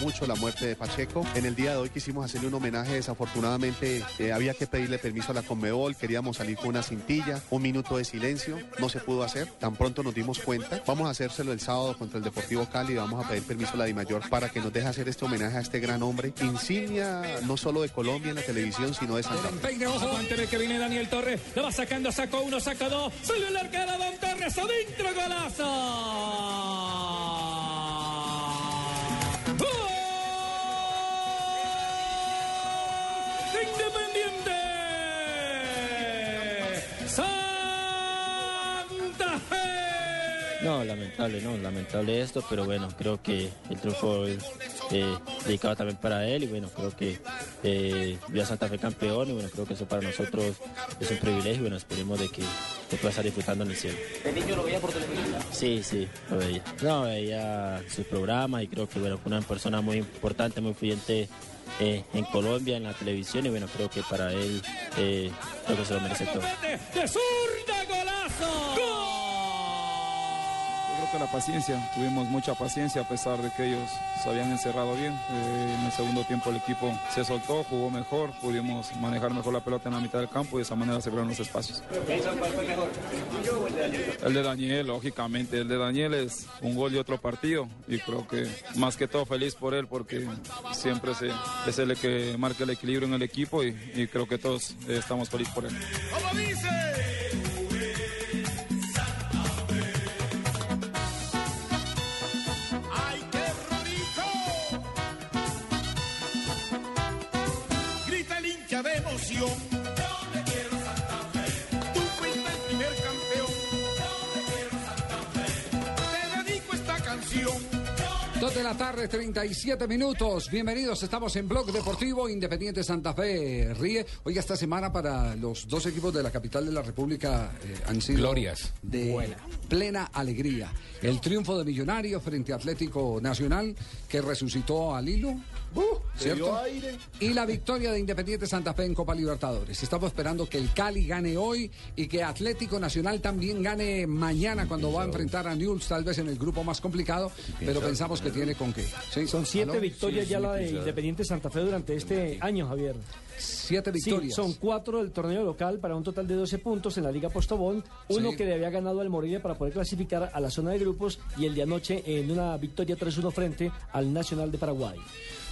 Mucho la muerte de Pacheco. En el día de hoy quisimos hacerle un homenaje. Desafortunadamente eh, había que pedirle permiso a la Conmebol. Queríamos salir con una cintilla, un minuto de silencio. No se pudo hacer. Tan pronto nos dimos cuenta. Vamos a hacérselo el sábado contra el Deportivo Cali. Vamos a pedir permiso a la Dimayor para que nos deje hacer este homenaje a este gran hombre. Insignia no solo de Colombia en la televisión, sino de Santa Fe. Aguante ve que viene Daniel Torres. Lo va sacando, sacó uno, saca dos. Salió el arquero Don Torres adentro, golazo. Independiente. Santa Fe. No, lamentable, no, lamentable esto, pero bueno, creo que el triunfo es eh, dedicado también para él y bueno, creo que eh, vio a Santa Fe campeón y bueno, creo que eso para nosotros es un privilegio y bueno, esperemos de que, que pueda estar disfrutando en el cielo. ¿El niño lo veía por televisión? Sí, sí, lo veía. No, veía su programa y creo que bueno, fue una persona muy importante, muy influyente eh, en Colombia, en la televisión y bueno, creo que para él eh, creo que se lo merece todo. Yo creo que la paciencia, tuvimos mucha paciencia a pesar de que ellos se habían encerrado bien. Eh, en el segundo tiempo el equipo se soltó, jugó mejor, pudimos manejar mejor la pelota en la mitad del campo y de esa manera se los espacios. ¿El de Daniel? El de Daniel, lógicamente, el de Daniel es un gol de otro partido y creo que más que todo feliz por él porque siempre se, es el que marca el equilibrio en el equipo y, y creo que todos estamos felices por él. ¡Ay, de la tarde, 37 minutos. Bienvenidos, estamos en Blog Deportivo Independiente Santa Fe. Ríe. Oiga, esta semana para los dos equipos de la capital de la República eh, han sido Glorias. de plena alegría. El triunfo de Millonarios frente a Atlético Nacional que resucitó al hilo. Uh, ¿cierto? Y la victoria de Independiente Santa Fe en Copa Libertadores. Estamos esperando que el Cali gane hoy y que Atlético Nacional también gane mañana cuando va a enfrentar a Newell's, tal vez en el grupo más complicado, pero pensamos que tiene con qué. ¿Sí? Son siete ¿Aló? victorias ya la de Independiente Santa Fe durante este año, Javier. Siete Sí, victorias. son cuatro del torneo local para un total de 12 puntos en la Liga Postobón, uno Sí. que le había ganado al Morelia para poder clasificar a la zona de grupos y el de anoche en una victoria 3-1 frente al Nacional de Paraguay.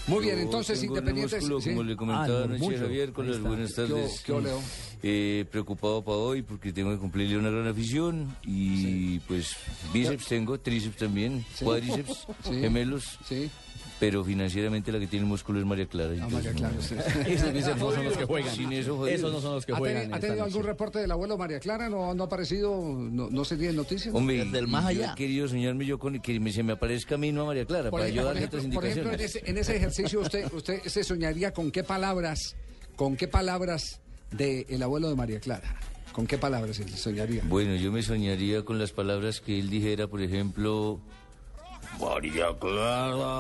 Muy bien, entonces Independiente. músculo, sí. como le comentaba Ah, anoche. Javier, con las buenas ¿Qué tardes. qué Leo? Eh, preocupado para hoy porque tengo que cumplirle una gran afición y pues bíceps tengo, tríceps también, cuádriceps, Sí. gemelos, Sí. Pero financieramente la que tiene el músculo es María Clara. Ah, María no- Clara, sí. Esos no son los que juegan. Sin eso. Esos no son los que ¿Ha, juegan. tenido, ha tenido algún noche. reporte del abuelo María Clara? ¿No, no ha aparecido? ¿No, no se tiene noticias? Hombre, Desde el y más yo allá. he querido soñarme yo con que me- se me aparezca a mí, no a María Clara, Por para ejemplo, yo darle otras por ejemplo, en, indicaciones. ese, en ese ejercicio usted, usted se soñaría con qué palabras, con qué palabras del abuelo de María Clara. ¿Con qué palabras se soñaría? Bueno, yo me soñaría con las palabras que él dijera, por ejemplo, María Clara.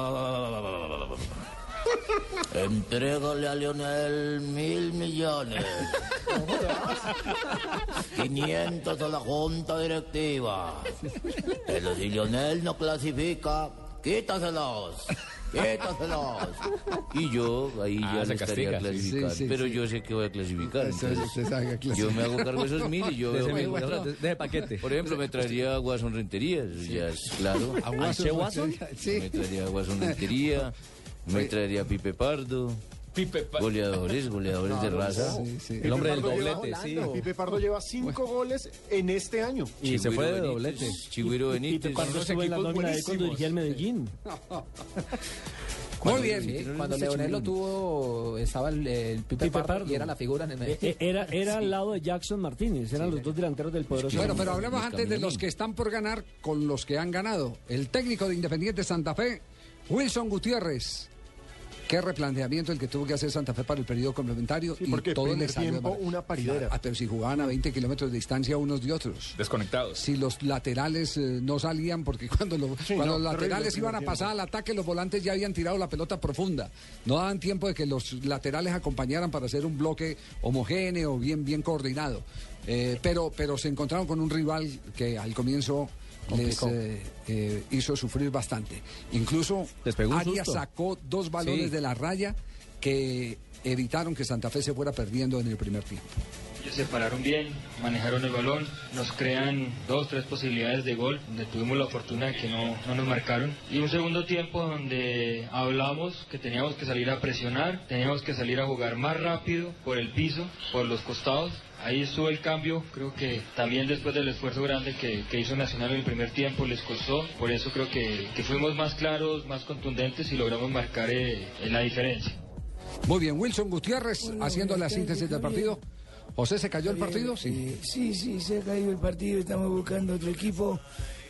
Entrégale a Lionel mil millones. 500 a la junta directiva. Pero si Lionel no clasifica, quítaselos. ¡Quiétaselos! Y yo ahí Ah, ya se no estaría castiga, sí. clasificando. Sí, sí, pero sí. yo sé que voy a clasificar. Usted- entonces usted sabe que yo me hago cargo de esos mil y yo veo- mismo, bueno, de- paquete. Por ejemplo, me traería a Guasón Rentería, eso ya es claro. ¿A Guasón ¿Che Guasón? Sí. Me traería a Guasón Rentería, me traería a Pipe Pardo. Pipe Pa- Goleadores, goleadores de raza. Sí, sí. El hombre del Pardo doblete, sí. Pipe Pardo lleva cinco goles en este año. Y se fue de doblete. Benítez, Chigüiro Benítez. cuando unos estuvo en la nómina de cuando dirigía el Medellín. Muy bien. Sí, cuando Leonel lo tuvo, estaba el, el Pipe, Pipe Pardo, Pardo. y era la figura en el Eh, eh, Era, era al lado de Jackson Martínez, eran los dos delanteros del poderoso. Bueno, pero hablemos antes de los que están por ganar con los que han ganado. El técnico de Independiente Santa Fe, Wilson Gutiérrez. Qué replanteamiento el que tuvo que hacer Santa Fe para el periodo complementario Sí, y porque todo le salió de tiempo, una paridera. Ah, pero si jugaban a 20 kilómetros de distancia unos de otros. Desconectados. Si los laterales eh, no salían, porque cuando, lo- Sí, cuando no, los laterales el iban a pasar al ataque, los volantes ya habían tirado la pelota profunda. No daban tiempo de que los laterales acompañaran para hacer un bloque homogéneo, bien, bien coordinado. Eh, pero, pero se encontraron con un rival que al comienzo les eh, eh, hizo sufrir bastante. Incluso Arias sacó dos balones Sí. de la raya que evitaron que Santa Fe se fuera perdiendo en el primer tiempo. Se pararon bien, manejaron el balón, nos crean dos, tres posibilidades de gol, donde tuvimos la fortuna de que no, no nos marcaron. Y un segundo tiempo donde hablamos que teníamos que salir a presionar, teníamos que salir a jugar más rápido por el piso, por los costados. Ahí estuvo el cambio, creo que también después del esfuerzo grande que, que hizo Nacional en el primer tiempo les costó, por eso creo que, que fuimos más claros, más contundentes y logramos marcar eh, la diferencia. Muy bien, Wilson Gutiérrez haciendo la síntesis del partido. José, ¿se cayó el partido? Sí. Eh, sí, sí, se ha caído el partido, estamos buscando otro equipo.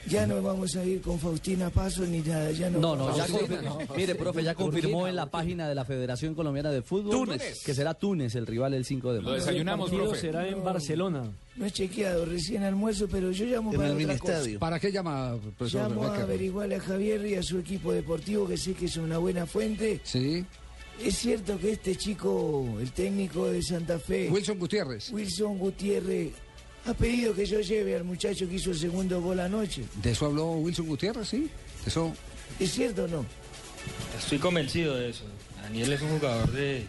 Ya no vamos a ir con Faustina Paso ni nada, ya no. No, no, ya Faustina, confirmó. no. Mire, profe, ya confirmó en la página de la Federación Colombiana de Fútbol Túnez. que será Túnez el rival el 5 de marzo. el partido será en Barcelona. No he chequeado recién almuerzo, pero yo llamo para otra cosa. ¿Para qué llama, profesor Llamo a Becker? averiguarle a Javier y a su equipo deportivo, que sé que es una buena fuente. Sí. Es cierto que este chico, el técnico de Santa Fe, Wilson Gutiérrez. Wilson Gutiérrez, ha pedido que yo lleve al muchacho que hizo el segundo gol anoche. ¿De eso habló Wilson Gutiérrez? Sí. Eso. ¿Es cierto o no? Estoy convencido de eso. Daniel es un jugador de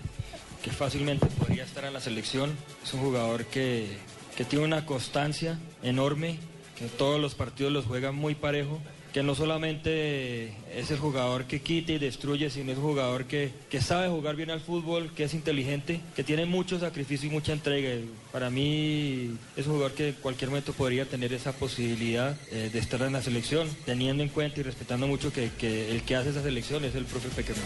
que fácilmente podría estar en la selección. Es un jugador que, que tiene una constancia enorme, que todos los partidos los juega muy parejo, que no solamente es el jugador que quita y destruye, sino es un jugador que, que sabe jugar bien al fútbol, que es inteligente, que tiene mucho sacrificio y mucha entrega. Para mí es un jugador que en cualquier momento podría tener esa posibilidad eh, de estar en la selección, teniendo en cuenta y respetando mucho que, que el que hace esa selección es el profe Peckerman.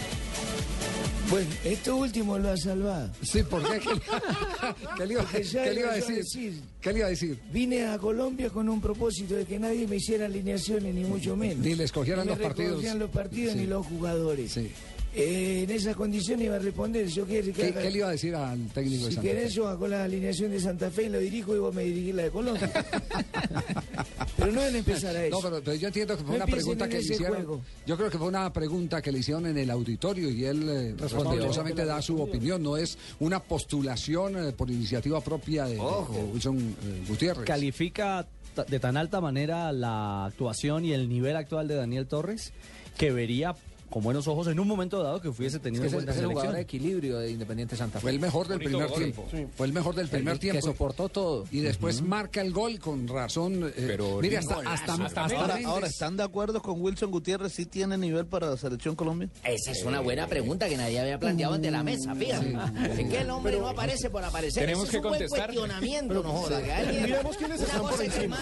Bueno, esto último lo ha salvado. Sí, ¿por qué? ¿Qué, qué le iba, Porque ya qué le iba a a decir? ¿Qué le iba a decir? Vine a Colombia con un propósito de que nadie me hiciera alineaciones, ni mucho menos. Ni le escogieran Ni me los partidos. Los partidos Sí. ni los jugadores. Sí. Eh, en esas condiciones iba a responder. Yo quiero ¿Qué, le iba a decir al técnico de Si Santa Fe? querés, yo hago la alineación de Santa Fe y lo dirijo y vos me dirigís la de Colombia. pero no deben empezar a eso. No, pero, pero yo entiendo que fue No una pregunta que le hicieron. juego. Yo creo que fue una pregunta que le hicieron en el auditorio y él eh, respetuosamente da su opinión. No es una postulación eh, por iniciativa propia de, de- de Wilson eh, Gutiérrez. Califica de tan alta manera la actuación y el nivel actual de Daniel Torres que vería con buenos ojos en un momento dado que hubiese tenido Es el, buena es el jugador de equilibrio de Independiente Santa Fe. Fue el mejor del primer tiempo. Fue el mejor del primer que, tiempo. Que soportó todo. Y después marca el gol con razón. eh, Pero mire, hasta, hasta, hasta ahora, ¿están de acuerdo con Wilson Gutiérrez? ¿Sí tiene nivel para la selección Colombia? Esa es una buena pregunta que nadie había planteado ante la mesa, fíjate. Es que el hombre no aparece por aparecer. Tenemos Ese es que un contestar. buen cuestionamiento, Pero, no joda. sí. que Miremos quiénes están por que, encima.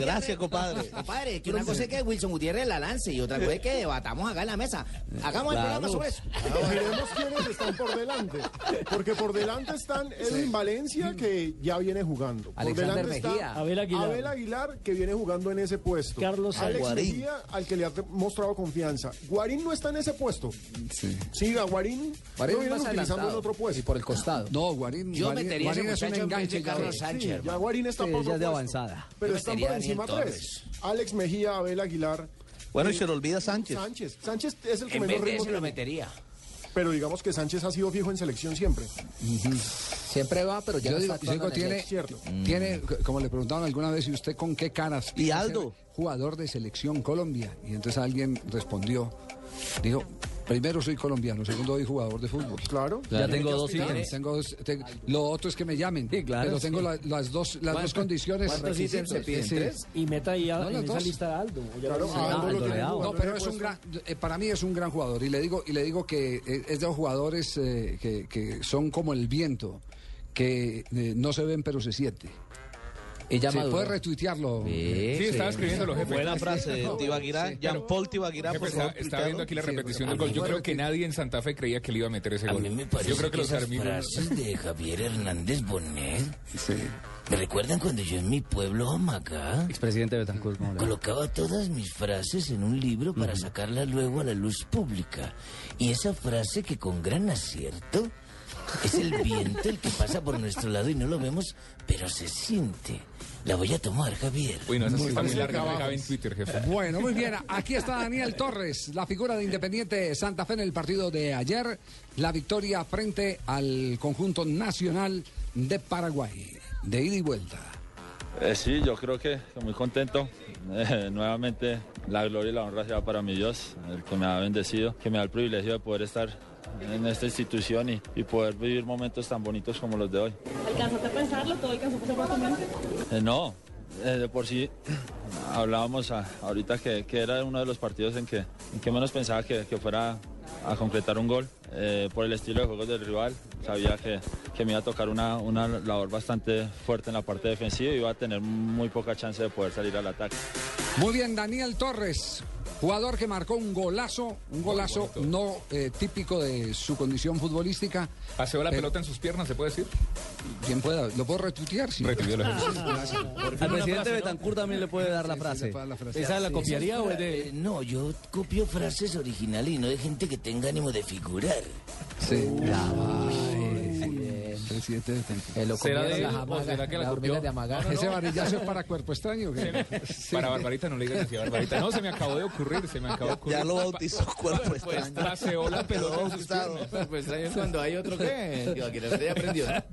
Gracias, compadre. Compadre, que una cosa es que Wilson Gutiérrez la lance y otra cosa es que debatamos acá en la mesa. Hagamos el programa sobre eso. Miremos quiénes están por delante. Porque por delante están Edwin Valencia, que ya viene jugando. Por Alexander delante Mejía. está Abel Aguilar. Abel Aguilar, que viene jugando en ese puesto. Carlos Alex Guarín. Mejía, al que le ha mostrado confianza. Guarín no está en ese puesto. Sí. a Guarín, Guarín lo vienen más utilizando en otro puesto. Y por el costado. No, Guarín, Yo Guarín, metería a ese Guarín es un en enganche. ya. Carlos Sánchez, Sí, ya. Guarín está Sí, por ya otro de puesto. avanzada. Pero están por encima tres. Alex Mejía, Abel Aguilar. Bueno, y se le olvida Sánchez. Sánchez. Sánchez es el que En menos vez de lo metería. Pero digamos que Sánchez ha sido fijo en selección siempre. Siempre va, pero ya Yo no digo, está yo digo, actuando en tiene, Cierto. tiene, como le preguntaban alguna vez, ¿y usted con qué caras? ¿Y quiere Aldo? ser Jugador de selección Colombia. Y entonces alguien respondió, dijo, Primero soy colombiano, segundo soy jugador de fútbol. Claro. Ya tengo dos ítems. tengo dos- te- lo otro es que me llamen. claro, pero tengo sí. la- las dos, las dos ¿Cuántos- condiciones. cuántos ítems se piden? Sí. ¿Tres? Y meta ahí a- No, en las esa dos. lista a Aldo. o ya Claro, lo- a Aldo lo tiene No, pero es un gran, eh, para mí es un gran jugador y le digo y le digo que eh, es de los jugadores eh, que, que son como el viento, que eh, no se ven pero se siente. Ella Se maduró. puede retuitearlo. Sí, estaba escribiéndolo, jefe. Buena frase de Tibaquirá. Jean Paul Jefe, por está- viendo aquí la repetición del gol. Yo creo que nadie en Santa Fe creía que le iba a meter ese A gol. mí me parece Yo creo que, que los esas arminos... frases de Javier Hernández Bonet me recuerdan cuando yo en mi pueblo, Amacá, Expresidente Betancourt. ¿cómo le va? colocaba todas mis frases en un libro para sacarlas luego a la luz pública. Y esa frase que con gran acierto es el viento el que pasa por nuestro lado y no lo vemos, pero se siente. La voy a tomar, Javier. Uy, no, esa sí está muy bien. larga, cabe en Twitter, jefe. Bueno, muy bien. Aquí está Daniel Torres, la figura de Independiente Santa Fe en el partido de ayer. La victoria frente al conjunto nacional de Paraguay. De ida y vuelta. Eh, sí, yo creo que estoy muy contento. Eh, nuevamente la gloria y la honra sea para mi Dios, el que me ha bendecido, que me da el privilegio de poder estar en esta institución y, y poder vivir momentos tan bonitos como los de hoy. ¿Alcanzaste a pensarlo? ¿Todo alcanzó a pasar por tu mente? Eh, no, eh, de por sí hablábamos a- ahorita que, que era uno de los partidos en que, en que menos pensaba que, que fuera a concretar un gol. Eh, por el estilo de juego del rival, sabía que, que me iba a tocar una, una labor bastante fuerte en la parte defensiva y iba a tener muy poca chance de poder salir al ataque. Muy bien, Daniel Torres, jugador que marcó un golazo, un golazo no eh, típico de su condición futbolística. Paseó la Pero- pelota en sus piernas, ¿se puede decir? Quien pueda, ¿lo puedo retuitear? Sí. Al presidente Betancourt también le puede dar la frase. ¿Esa la copiaría o es de...? eh, No, yo copio frases originales y no de gente que tenga ánimo de figurar. Sí. Presidente de lo ¿Será de será que la copió? hormigas de amagar. ¿Ese varillazo es para cuerpo extraño? Sí. Para Barbarita no le digas así a Barbarita. No, se me acabó de ocurrir, se me acabó de ocurrir. Ya lo bautizó cuerpo extraño. Paseó la pelota. Pues es cuando hay otro que.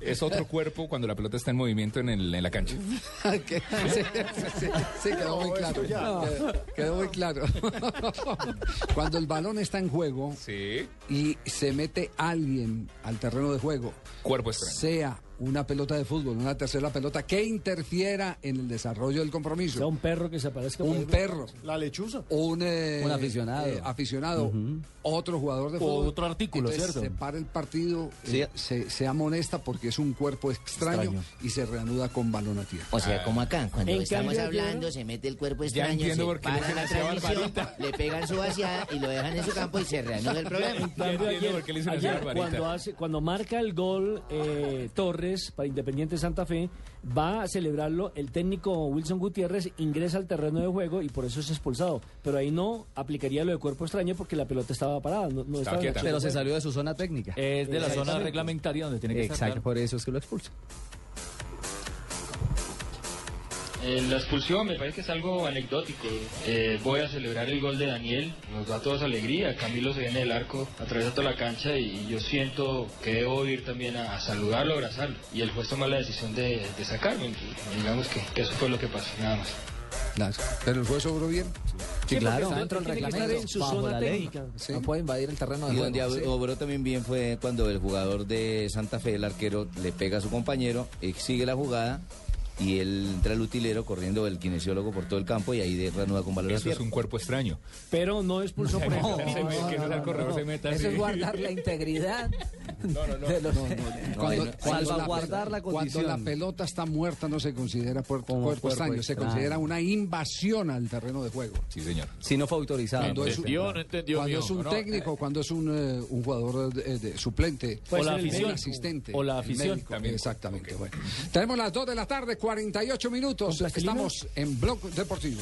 Es otro cuerpo cuando la pelota está en movimiento en, el- en la cancha. Que- sí, sí, sí, sí, quedó muy claro. Quedó, quedó muy claro. Cuando el balón está en juego Sí. y se mete alguien al terreno de juego, Cuerpo extraño. Sea una pelota de fútbol, una tercera pelota que interfiera en el desarrollo del sea compromiso, un perro que se aparezca un perro, La lechuza. un, eh, Un aficionado. eh, aficionado, otro jugador de O fútbol. otro artículo, Entonces, ¿cierto? Se para el partido, Sí. eh, se, se amonesta porque es un cuerpo extraño, Extraño. y se reanuda con balón a tierra. O sea, como acá, cuando En estamos cambio, hablando, se mete el cuerpo Ya extraño, entiendo se para la transmisión, le pegan su vaciada y lo dejan en su campo y se reanuda el. En cambio, entiendo ayer, por qué le ayer, cuando, hace, cuando marca el gol eh, Para Independiente Santa Fe, va a celebrarlo el técnico Wilson Gutiérrez, ingresa al terreno de juego y por eso es expulsado. Pero ahí no aplicaría lo de cuerpo extraño porque la pelota estaba parada. No, no estaba quieta. Pero se salió de su zona técnica. Es de la zona reglamentaria donde tiene que Exacto, estar, claro. por eso es que lo expulsa. Eh, la expulsión me parece que es algo anecdótico. Eh, voy a celebrar el gol de Daniel, nos da a todos alegría. Camilo se viene del arco, atraviesa toda la cancha y yo siento que debo ir también a, a saludarlo, abrazarlo. Y el juez toma la decisión de, de sacarme. Digamos que, que eso fue lo que pasó, nada más. Claro. Pero el juez obró bien. Sí, claro. porque Dentro del tiene que estar reglamento. en su bajo zona la ley. técnica. Sí. No puede invadir el terreno de Y juego. donde Sí. obró también bien fue cuando el jugador de Santa Fe, el arquero, le pega a su compañero, sigue la jugada y él entra el utilero corriendo el kinesiólogo por todo el campo y ahí de reanuda con valor Eso es un cuerpo extraño. Pero no expulsó por Eso así. es guardar la integridad. No, no, no. de los- Cuando, no, cuando salvaguardar la Cuando condición. la pelota está muerta no se considera cuerpo, cuerpo extraño, se considera una invasión al terreno de juego. Sí, señor. Si no fue autorizado. Cuando es, entendió, no entendió, cuando mío. es un No, técnico, cuando es un, eh, un jugador de, de- suplente, Puede o la afición, asistente, O la afición. médico. Exactamente. Bueno. Tenemos las 2 de la tarde, 48 minutos. Estamos en Blog Deportivo.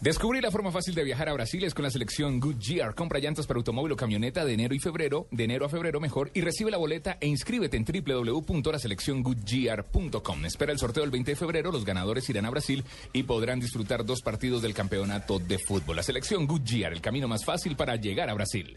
Descubrir la forma fácil de viajar a Brasil es con la selección Goodyear. Compra llantas para automóvil o camioneta de enero y febrero, de enero a febrero mejor, y recibe la boleta e inscríbete en www.laselecciongoodyear.com. Espera el sorteo el 20 de febrero, los ganadores irán a Brasil y podrán disfrutar dos partidos del campeonato de fútbol. La selección Goodyear, el camino más fácil para llegar a Brasil.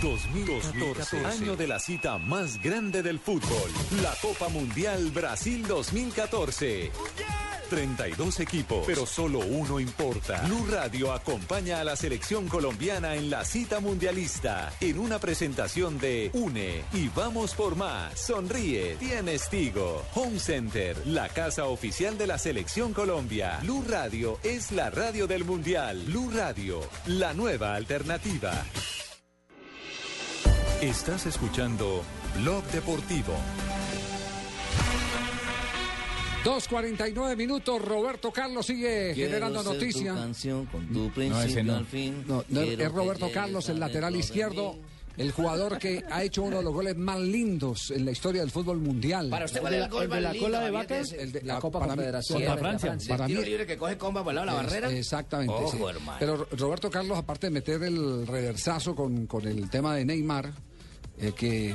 2014, año de la cita más grande del fútbol, la Copa Mundial Brasil 2014. 32 equipos, pero solo uno importa. Blue Radio acompaña a la selección colombiana en la cita mundialista en una presentación de Une y vamos por más. Sonríe, tienes Tigo. Home Center, la casa oficial de la selección Colombia. Blue Radio es la radio del mundial. Blue Radio, la nueva alternativa. Estás escuchando Blog Deportivo. 2.49 minutos, Roberto Carlos sigue generando Quiero noticia. canción con tu principio al fin. No, no, es Roberto Carlos, el lateral izquierdo, el jugador que ha hecho uno de los goles más lindos en la historia del fútbol mundial. Para usted, ¿cuál es el gol más lindo, Javier, de ese? El de La Copa para Confederación para Francia. Francia. Para El mí, libre que coge comba por el lado de la es- barrera. Exactamente. Ojo, sí. hermano. Pero Roberto Carlos, aparte de meter el reversazo con, con el tema de Neymar, eh, que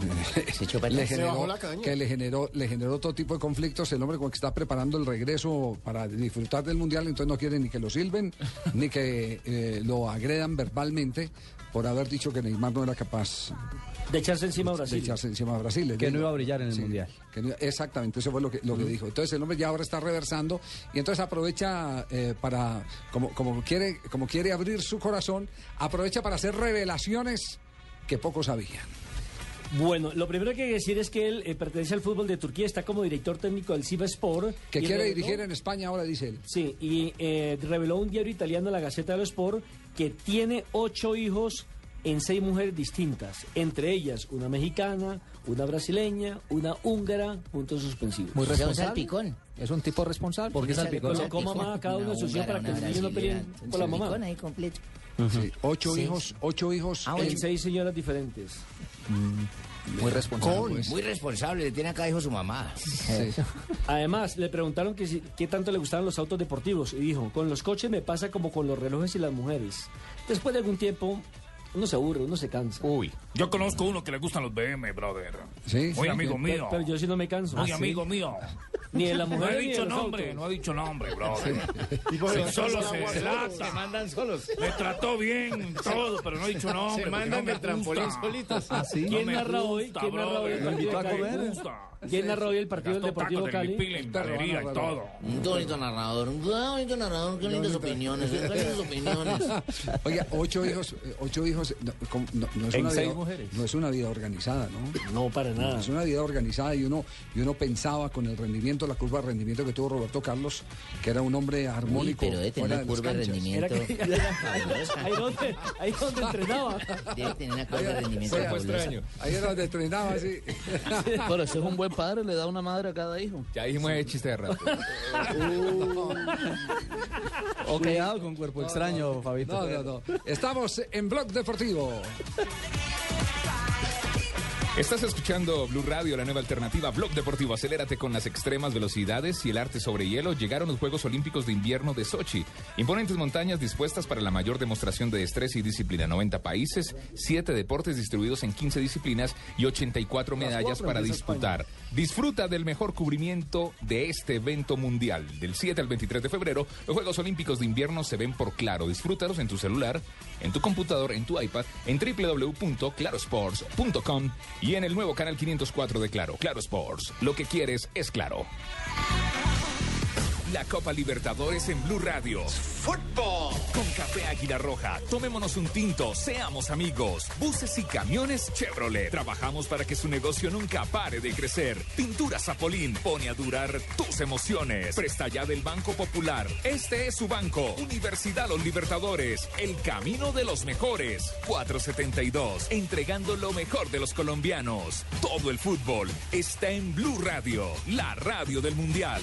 le generó, que le generó le generó todo tipo de conflictos el hombre con el que está preparando el regreso para disfrutar del mundial entonces no quiere ni que lo silben ni que eh, lo agredan verbalmente por haber dicho que Neymar no era capaz De echarse encima a de Brasil. echarse encima a Brasil Que no iba a brillar en el Sí, Mundial. que no- exactamente, eso fue lo que, lo que dijo. Entonces el hombre ya ahora está reversando y entonces aprovecha eh, para, como, como, quiere, como quiere abrir su corazón, aprovecha para hacer revelaciones que pocos sabían. Bueno, lo primero que hay que decir es que él eh, pertenece al fútbol de Turquía, está como director técnico del Sport. Que quiere dirigir en España ahora, dice él. Sí, y eh, reveló un diario italiano, la Gaceta dello Sport, que tiene ocho hijos en seis mujeres distintas, entre ellas una mexicana, una brasileña, una húngara, puntos suspensivos. Muy responsable. salpicón. Es un tipo responsable. ¿Por qué salpicón? Colocó mamá a cada uno de sus hijos para que los niños no peleen por la mamá. ahí completo. Sí, ocho Sí. hijos, ocho hijos. Ah, en seis señoras diferentes. Muy responsable. Con, pues. muy responsable, le tiene acá hijo su mamá. Además, le preguntaron que si- qué tanto le gustaban los autos deportivos y dijo, con los coches me pasa como con los relojes y las mujeres. Después de algún tiempo, uno se aburre, uno se cansa. Uy. Yo conozco uno que le gustan los BM, brother. Sí, Muy sí, amigo mío. Pero, yo sí no me canso. Muy Ah, ¿sí? amigo mío. Ni de la No mujer he ni de dicho nombre, autos. no ha dicho nombre, brother. Sí, eso solo se delata. mandan solos. Me trató bien todo, pero no he dicho nombre. Se mandan no trampolín solitos. ¿Ah, sí? No ¿Quién me narra hoy? ¿Quién narra hoy invitó a comer? ¿Quién narra hoy el partido del Deportivo Cali? Y todo. Un bonito narrador, un bonito narrador, qué lindas opiniones, qué lindas opiniones. Oiga, ocho hijos, eh, ocho hijos, no, no- no es una vida, no es una vida organizada, ¿no? No, para nada. Es una vida organizada y uno, y uno pensaba con el rendimiento, la curva de rendimiento que tuvo Roberto Carlos, que era un hombre armónico. pero debe tener las curva de rendimiento. Ahí donde, ahí donde entrenaba. Debe tener una curva de rendimiento. Ahí era donde entrenaba, sí. Pero ese es un buen padre, le da una madre a cada hijo. Ya dijimos el chiste de rato. O cuidado con cuerpo extraño, Fabito. No, no, no. Estamos en Blog Deportivo. Estás escuchando Blue Radio, la nueva alternativa Blog Deportivo. Acelérate con las extremas velocidades y el arte sobre hielo. Llegaron los Juegos Olímpicos de Invierno de Sochi. Imponentes montañas dispuestas para la mayor demostración de destreza y disciplina. 90 países, 7 deportes distribuidos en 15 disciplinas y 84 medallas cuatro para disputar. Disfruta del mejor cubrimiento de este evento mundial. Del 7 al 23 de febrero, los Juegos Olímpicos de Invierno se ven por Claro. Disfrútalos en tu celular, en tu computador, en tu iPad, en www.clarosports.com y en el nuevo canal 504 de Claro. Claro Sports. Lo que quieres es claro. La Copa Libertadores en Blue Radio. Fútbol. Con Café Águila Roja. Tomémonos un tinto. Seamos amigos. Buses y camiones Chevrolet. Trabajamos para que su negocio nunca pare de crecer. Pintura Zapolín. Pone a durar tus emociones. Presta ya del Banco Popular. Este es su banco. Universidad Los Libertadores. El camino de los mejores. 472. Entregando lo mejor de los colombianos. Todo el fútbol está en Blue Radio. La radio del Mundial.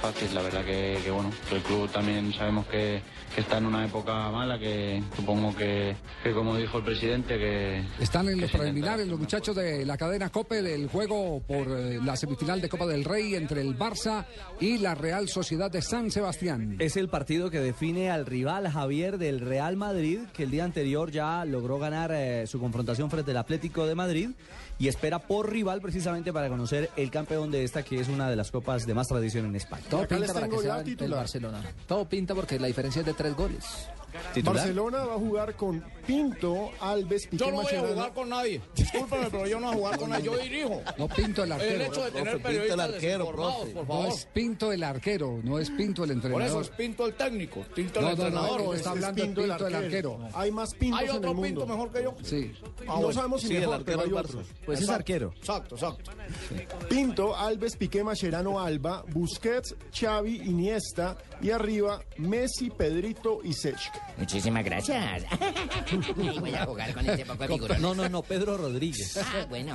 Fácil, la verdad que, que, bueno, el club también sabemos que, que está en una época mala, que supongo que, que como dijo el presidente, que... Están en que los preliminares los muchachos de la cadena COPE del juego por eh, la semifinal de Copa del Rey entre el Barça y la Real Sociedad de San Sebastián. Es el partido que define al rival Javier del Real Madrid, que el día anterior ya logró ganar eh, su confrontación frente al Atlético de Madrid y espera por rival precisamente para conocer el campeón de esta, que es una de las copas de más tradición en España. Todo pinta para que sea el-. Barcelona. Todo pinta porque la diferencia es de tres goles. Barcelona va a jugar con Pinto, Alves, Piqué Yo no voy a jugar con nadie. Discúlpeme, pero yo no voy a jugar con nadie. Yo dirijo. No Pinto el arquero. El hecho de tener periodistas desinformados, por No favor. es Pinto el arquero, no es Pinto el Por entrenador. eso es Pinto el técnico, Pinto el No, no, no, entrenador. no, está hablando de Pinto el arquero. Hay más Pintos ¿Hay en el otro mundo. Pinto mejor que yo? Sí. no sabemos si mejor, pero hay otros. Pues es Exacto. arquero. Exacto, exacto. Pinto, Alves, Piqué, Mascherano, Alba, Busquets, Xavi, Iniesta y arriba Messi, Pedrito y Sech. Muchísimas gracias. Voy a jugar con este poco de figurones. No, no, no, Pedro Rodríguez. Ah, bueno.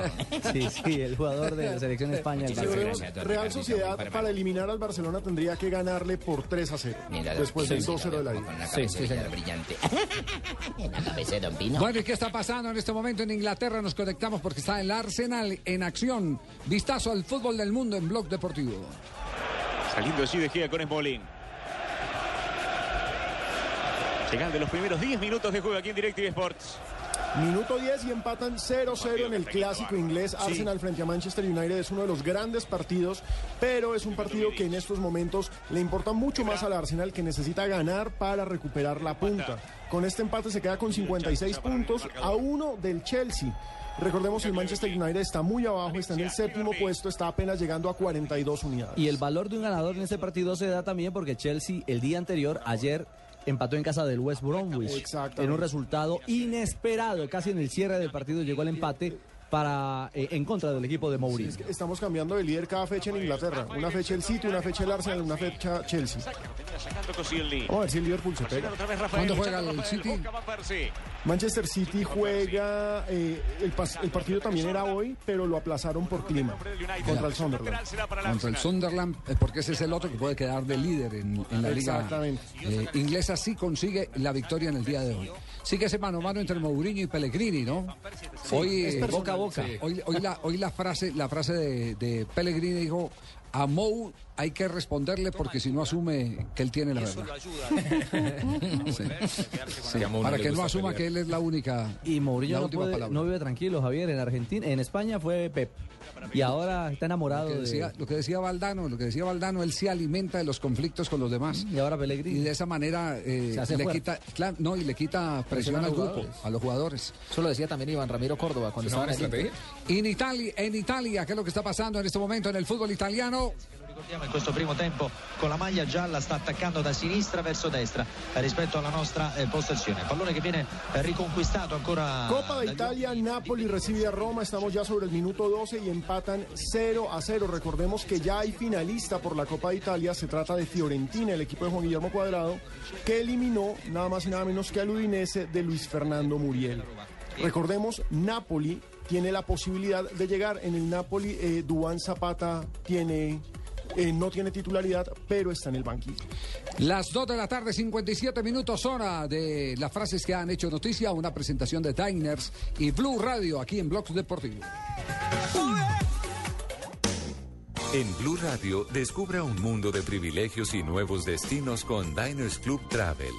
Sí, sí, el jugador de la selección España. Barcelona. Real Sociedad para eliminar al Barcelona tendría que ganarle por 3 a 0. Después del 2-0 de la ida. Una cabecera brillante. La cabeza de Don Pino. Bueno, ¿y qué está pasando en este momento en Inglaterra? Nos conectamos porque está el Arsenal en acción. Vistazo al fútbol del mundo en Blog Deportivo. Saliendo así de Gea con Smolín. Llegan de los primeros 10 minutos de juego aquí en DirecTV Sports. Minuto 10 y empatan 0-0 en el clásico inglés. Sí. Arsenal frente a Manchester United es uno de los grandes partidos, pero es un partido que en estos momentos le importa mucho más al Arsenal que necesita ganar para recuperar la punta. Con este empate se queda con 56 puntos a uno del Chelsea. Recordemos que el Manchester United está muy abajo, está en el séptimo puesto, está apenas llegando a 42 unidades. Y el valor de un ganador en este partido se da también porque Chelsea el día anterior, ayer, empató en casa del West Bromwich. En un resultado inesperado, casi en el cierre del partido llegó el empate para eh, en contra del equipo de Mourinho. Estamos cambiando de líder cada fecha en Inglaterra. Una fecha el City, una fecha el Arsenal, una fecha Chelsea. Vamos a ver si el Liverpool se pega. ¿Cuándo juega el City? Manchester City juega, eh, el, pas- el partido también era hoy, pero lo aplazaron por clima contra el Sunderland. Contra el Sunderland, porque ese es el otro que puede quedar de líder en, en la liga eh, inglesa. Sí consigue la victoria en el día de hoy. Sigue ese mano a mano entre Mourinho y Pellegrini, ¿no? Hoy, eh, personal, boca a boca. sí. Hoy, hoy la, hoy la frase, la frase de, de Pellegrini dijo. A Mou hay que responderle porque si no asume que él tiene la verdad. No Para que no asuma pelear. que él es la única. Y Mourinho no, puede- no vive tranquilo, Javier. En Argentina, en España fue Pep. Y ahora está enamorado Lo que, de... decía, lo que decía Valdano, lo que decía Valdano, él se alimenta de los conflictos con los demás. Y ahora Pellegrini. Y de esa manera eh, le fuerte. quita, claro, no, y le quita presión al grupo, a los jugadores. Eso lo decía también Iván Ramiro Córdoba cuando estaba en. En Italia, en Italia, ¿qué es lo que está pasando en este momento en el fútbol italiano? Ricordiamo in questo primo tempo con la maglia gialla sta attaccando da sinistra verso destra eh, rispetto alla nostra eh, postazione. Pallone che viene eh, riconquistato ancora Copa de Italia, Napoli recibe a Roma, estamos ya sobre el minuto 12 y empatan 0 a 0. Recordemos que ya hay finalista por la Copa de Italia, se trata de Fiorentina, el equipo de Juan Guillermo Cuadrado, que eliminó nada más y nada menos que al Udinese de Luis Fernando Muriel. Recordemos, Napoli tiene la posibilidad de llegar. En el Napoli, eh, Duván Zapata tiene, eh, no tiene titularidad, pero está en el banquillo. Las 2 de la tarde, 57 minutos, hora de las frases que han hecho noticia, una presentación de Diners y Blue Radio aquí en Blogs Deportivo. En Blue Radio, descubra un mundo de privilegios y nuevos destinos con Diners Club Travel.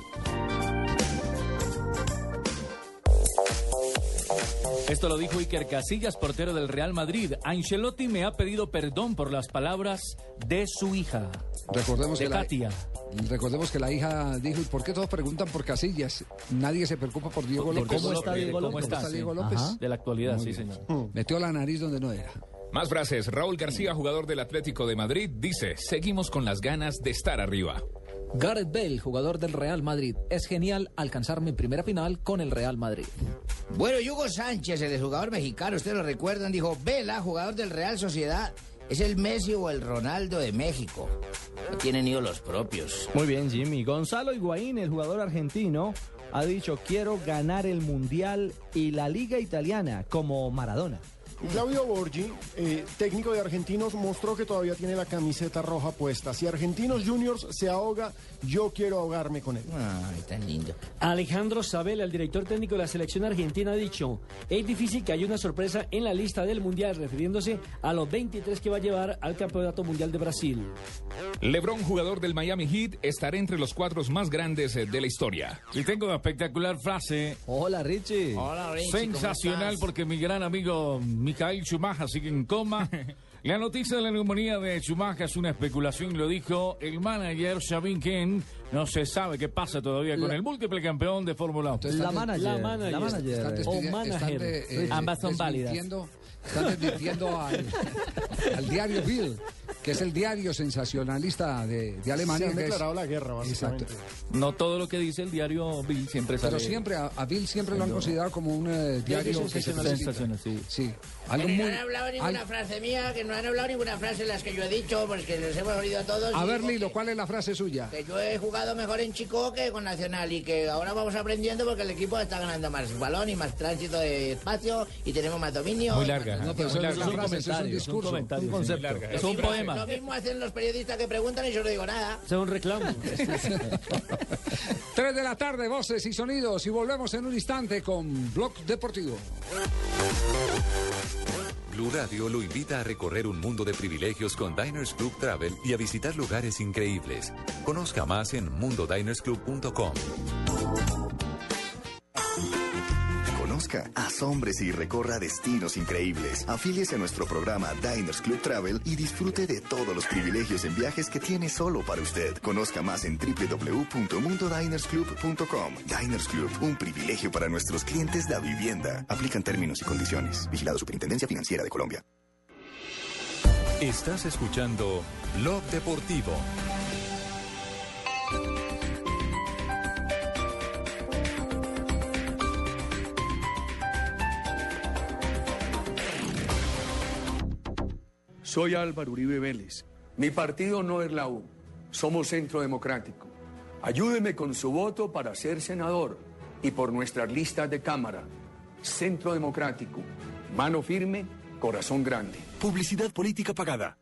Esto lo dijo Iker Casillas, portero del Real Madrid. Ancelotti me ha pedido perdón por las palabras de su hija. Recordemos de que la, Katia. recordemos que la hija dijo, ¿y por qué todos preguntan por Casillas? Nadie se preocupa por Diego López. ¿cómo está Diego ¿Cómo López? está Sí. Diego López? Ajá. De la actualidad, Muy sí, bien. señor. Metió la nariz donde no era. Más frases. Raúl García, jugador del Atlético de Madrid, dice, seguimos con las ganas de estar arriba. Gareth Bale, jugador del Real Madrid. Es genial alcanzar mi primera final con el Real Madrid. Bueno, Hugo Sánchez, el jugador mexicano, ustedes lo recuerdan, dijo, Vela, jugador del Real Sociedad, es el Messi o el Ronaldo de México. No tienen ídolos propios. Muy bien, Jimmy. Gonzalo Higuaín, el jugador argentino, ha dicho, quiero ganar el Mundial y la Liga Italiana como Maradona. Claudio Borgi, eh, técnico de Argentinos, mostró que todavía tiene la camiseta roja puesta. Si Argentinos Juniors se ahoga, yo quiero ahogarme con él. Ay, tan lindo. Alejandro Sabela, el director técnico de la selección argentina, ha dicho, es difícil que haya una sorpresa en la lista del Mundial, refiriéndose a los 23 que va a llevar al Campeonato Mundial de Brasil. LeBron, jugador del Miami Heat, estará entre los cuadros más grandes eh, de la historia. Y tengo una espectacular frase. Hola, Richie. Sensacional porque mi gran amigo Michael Schumacher sigue en coma La noticia de la neumonía de Schumacher es una especulación, lo dijo el manager Xavier Ken. No se sabe qué pasa todavía con La- el múltiple campeón de Fórmula 1. Están de- Están desmidi- están de- eh, Ambas son válidas. Están desmintiendo al, al diario Bill, que es el diario sensacionalista de, de Alemania. Se han que es- declarado la guerra, básicamente. Exacto. No todo lo que dice el diario Bill siempre sale. Pero siempre, a, a Bill siempre lo han considerado como un eh, diario que se sensacional. felicita. Sensacional, sí. Sí. Algo Que muy, no han hablado ninguna al- frase mía, que no han hablado ninguna frase de las que yo he dicho, porque les hemos oído a todos. a y ver, Lilo, ¿cuál es la frase suya? que yo he jugado mejor en Chico que con Nacional y que ahora vamos aprendiendo porque el equipo está ganando más balón y más tránsito de espacio y tenemos más dominio. Muy larga. No, pero eso no es frase, eso es un discurso. un concepto. Lo Es un poema. Lo mismo hacen los periodistas que preguntan y yo no digo nada. Es un reclamo. Tres de la tarde, voces y sonidos. Y volvemos en un instante con Blog Deportivo. Blue Radio lo invita a recorrer un mundo de privilegios con Diners Club Travel y a visitar lugares increíbles. Conozca más en mundodinersclub.com. Conozca, asómbrese y recorra destinos increíbles. Afíliese a nuestro programa Diners Club Travel y disfrute de todos los privilegios en viajes que tiene solo para usted. Conozca más en www.mundodinersclub.com. Diners Club, un privilegio para nuestros clientes de vivienda. Aplican términos y condiciones. Vigilado Superintendencia Financiera de Colombia. Estás escuchando Blog Deportivo. Soy Álvaro Uribe Vélez. Mi partido no es la U. Somos Centro Democrático. Ayúdeme con su voto para ser senador y por nuestras listas de Cámara. Centro Democrático. Mano firme, corazón grande. Publicidad política pagada.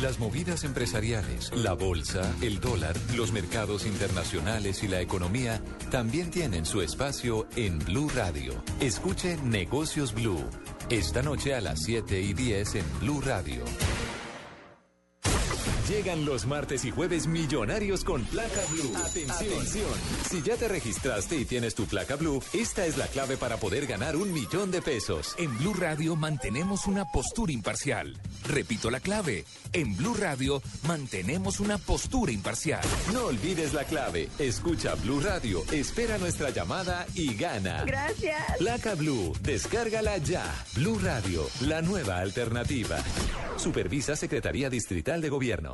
Las movidas empresariales, la bolsa, el dólar, los mercados internacionales y la economía también tienen su espacio en Blue Radio. Escuche Negocios Blue. Esta noche a las 7 y 10 en Blue Radio. Llegan los martes y jueves millonarios con placa blue. Atención. Si ya te registraste y tienes tu placa blue, esta es la clave para poder ganar un millón de pesos. En Blue Radio mantenemos una postura imparcial. Repito la clave. En Blue Radio mantenemos una postura imparcial. No olvides la clave. Escucha Blue Radio, espera nuestra llamada y gana. Gracias. Placa Blue, descárgala ya. Blue Radio, la nueva alternativa. Supervisa Secretaría Distrital de Gobierno.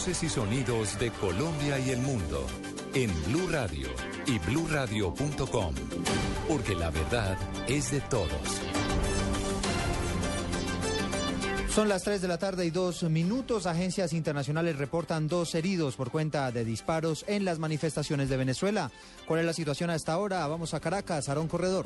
Voces y sonidos de Colombia y el mundo en Blue Radio y bluradio.com, porque la verdad es de todos. Son las 3 de la tarde y dos minutos. Agencias internacionales reportan dos heridos por cuenta de disparos en las manifestaciones de Venezuela. ¿Cuál es la situación hasta ahora? Vamos a Caracas, Aarón Corredor.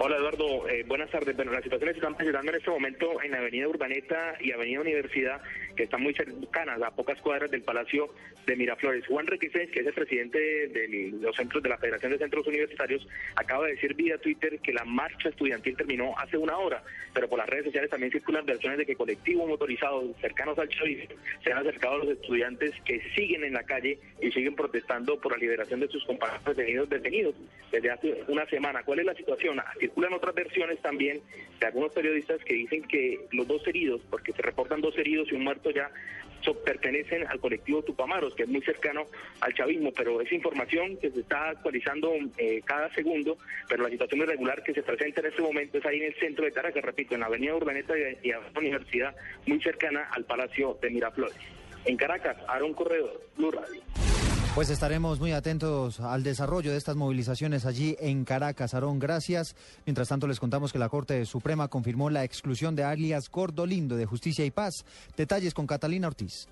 Hola Eduardo, Eh, buenas tardes. Bueno, las situaciones se están presentando en este momento en la Avenida Urbaneta y Avenida Universidad, que están muy cercanas, a pocas cuadras del Palacio de Miraflores. Juan Requesens, que es el presidente de los centros de la Federación de Centros Universitarios, acaba de decir vía Twitter que la marcha estudiantil terminó hace una hora, pero por las redes sociales también circulan versiones de que colectivos motorizados cercanos al chavismo se han acercado a los estudiantes que siguen en la calle y siguen protestando por la liberación de sus compañeros detenidos, detenidos desde hace una semana. ¿Cuál es la situación? Circulan otras versiones también de algunos periodistas que dicen que los dos heridos, porque se reportan dos heridos y un muerto ya, pertenecen al colectivo Tupamaros, que es muy cercano al chavismo, pero es información que se está actualizando eh, cada segundo, pero la situación irregular que se presenta en este momento es ahí en el centro de Caracas, repito, en la avenida Urbaneta y y a la universidad, muy cercana al Palacio de Miraflores. En Caracas, Aaron Corredor, Blue Radio. Pues estaremos muy atentos al desarrollo de estas movilizaciones allí en Caracas. Aarón, gracias. Mientras tanto, les contamos que la Corte Suprema confirmó la exclusión de alias Gordolindo de Justicia y Paz. Detalles con Catalina Ortiz.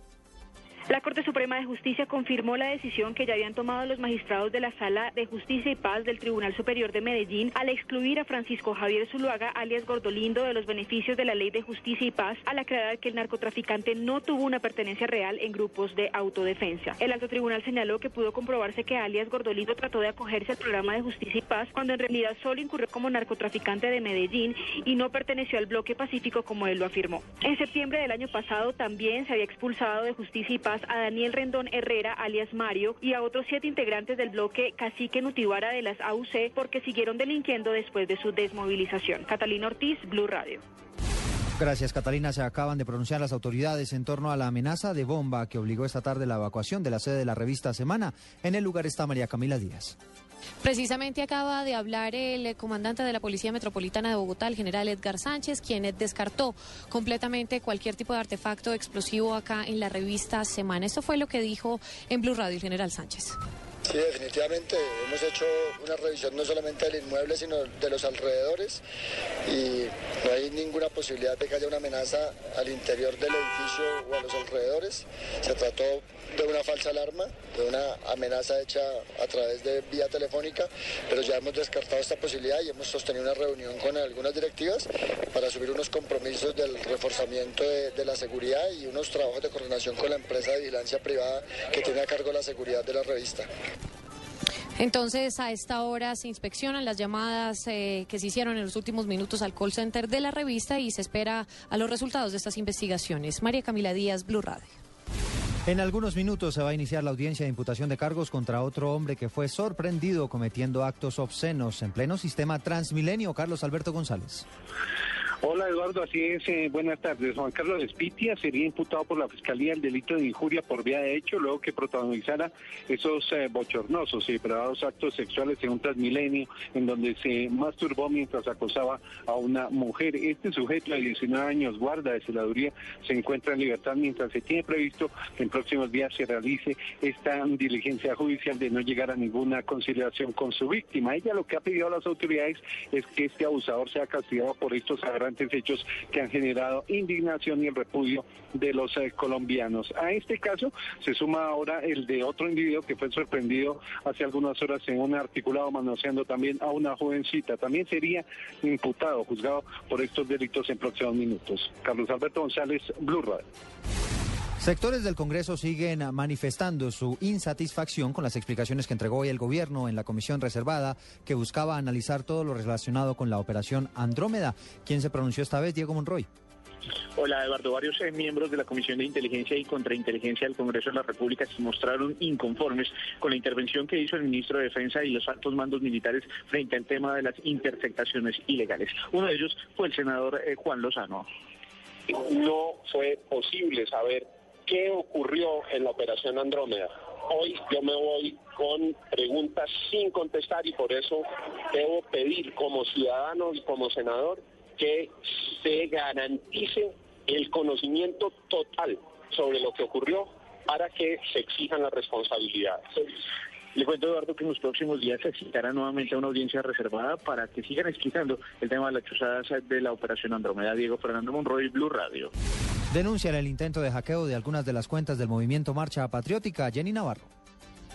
La Corte Suprema de Justicia confirmó la decisión que ya habían tomado los magistrados de la Sala de Justicia y Paz del Tribunal Superior de Medellín al excluir a Francisco Javier Zuluaga, alias Gordolindo, de los beneficios de la Ley de Justicia y Paz al aclarar que el narcotraficante no tuvo una pertenencia real en grupos de autodefensa. El alto tribunal señaló que pudo comprobarse que alias Gordolindo trató de acogerse al programa de Justicia y Paz cuando en realidad solo incurrió como narcotraficante de Medellín y no perteneció al bloque pacífico como él lo afirmó. En septiembre del año pasado también se había expulsado de Justicia y Paz a Daniel Rendón Herrera, alias Mario, y a otros siete integrantes del bloque Cacique Nutibara de las AUC porque siguieron delinquiendo después de su desmovilización. Catalina Ortiz, Blue Radio. Gracias, Catalina. Se acaban de pronunciar las autoridades en torno a la amenaza de bomba que obligó esta tarde la evacuación de la sede de la revista Semana. En el lugar está María Camila Díaz. Precisamente acaba de hablar el comandante de la Policía Metropolitana de Bogotá, el general Edgar Sánchez, quien descartó completamente cualquier tipo de artefacto explosivo acá en la revista Semana. Esto fue lo que dijo en Blue Radio el general Sánchez. Sí, definitivamente hemos hecho una revisión no solamente del inmueble, sino de los alrededores y no hay ninguna posibilidad de que haya una amenaza al interior del edificio o a los alrededores. Se trató de una falsa alarma, de una amenaza hecha a través de vía telefónica, pero ya hemos descartado esta posibilidad y hemos sostenido una reunión con algunas directivas para subir unos compromisos del reforzamiento de, la seguridad y unos trabajos de coordinación con la empresa de vigilancia privada que tiene a cargo la seguridad de la revista. Entonces, a esta hora se inspeccionan las llamadas eh, que se hicieron en los últimos minutos al call center de la revista y se espera a los resultados de estas investigaciones. María Camila Díaz, Blue Radio. En algunos minutos se va a iniciar la audiencia de imputación de cargos contra otro hombre que fue sorprendido cometiendo actos obscenos en pleno sistema Transmilenio, Carlos Alberto González. Hola Eduardo, así es. Eh, buenas tardes. Juan Carlos Espitia sería imputado por la Fiscalía el delito de injuria por vía de hecho luego que protagonizara esos eh, bochornosos y depravados actos sexuales en un Transmilenio en donde se masturbó mientras acosaba a una mujer. Este sujeto de 19 años, guarda de celaduría, se encuentra en libertad mientras se tiene previsto que en próximos días se realice esta diligencia judicial de no llegar a ninguna conciliación con su víctima. Ella lo que ha pedido a las autoridades es que este abusador sea castigado por estos hechos que han generado indignación y el repudio de los eh, colombianos. A este caso se suma ahora el de otro individuo que fue sorprendido hace algunas horas en un articulado manoseando también a una jovencita. También sería imputado, juzgado por estos delitos en próximos minutos. Carlos Alberto González, Blue Radio. Sectores del Congreso siguen manifestando su insatisfacción con las explicaciones que entregó hoy el gobierno en la comisión reservada que buscaba analizar todo lo relacionado con la operación Andrómeda. ¿Quién se pronunció esta vez? Diego Monroy. Hola, Eduardo. Varios eh, miembros de la Comisión de Inteligencia y Contrainteligencia del Congreso de la República se mostraron inconformes con la intervención que hizo el ministro de Defensa y los altos mandos militares frente al tema de las interceptaciones ilegales. Uno de ellos fue el senador eh, Juan Lozano. No fue posible saber qué ocurrió en la operación Andrómeda. Hoy yo me voy con preguntas sin contestar y por eso debo pedir como ciudadano y como senador que se garantice el conocimiento total sobre lo que ocurrió para que se exijan las responsabilidades. Le cuento, Eduardo, que en los próximos días se citará nuevamente una audiencia reservada para que sigan explicando el tema de las chuzadas de la operación Andrómeda. Diego Fernando Monroy, Blue Radio. Denuncian el intento de hackeo de algunas de las cuentas del movimiento Marcha Patriótica. Jenny Navarro.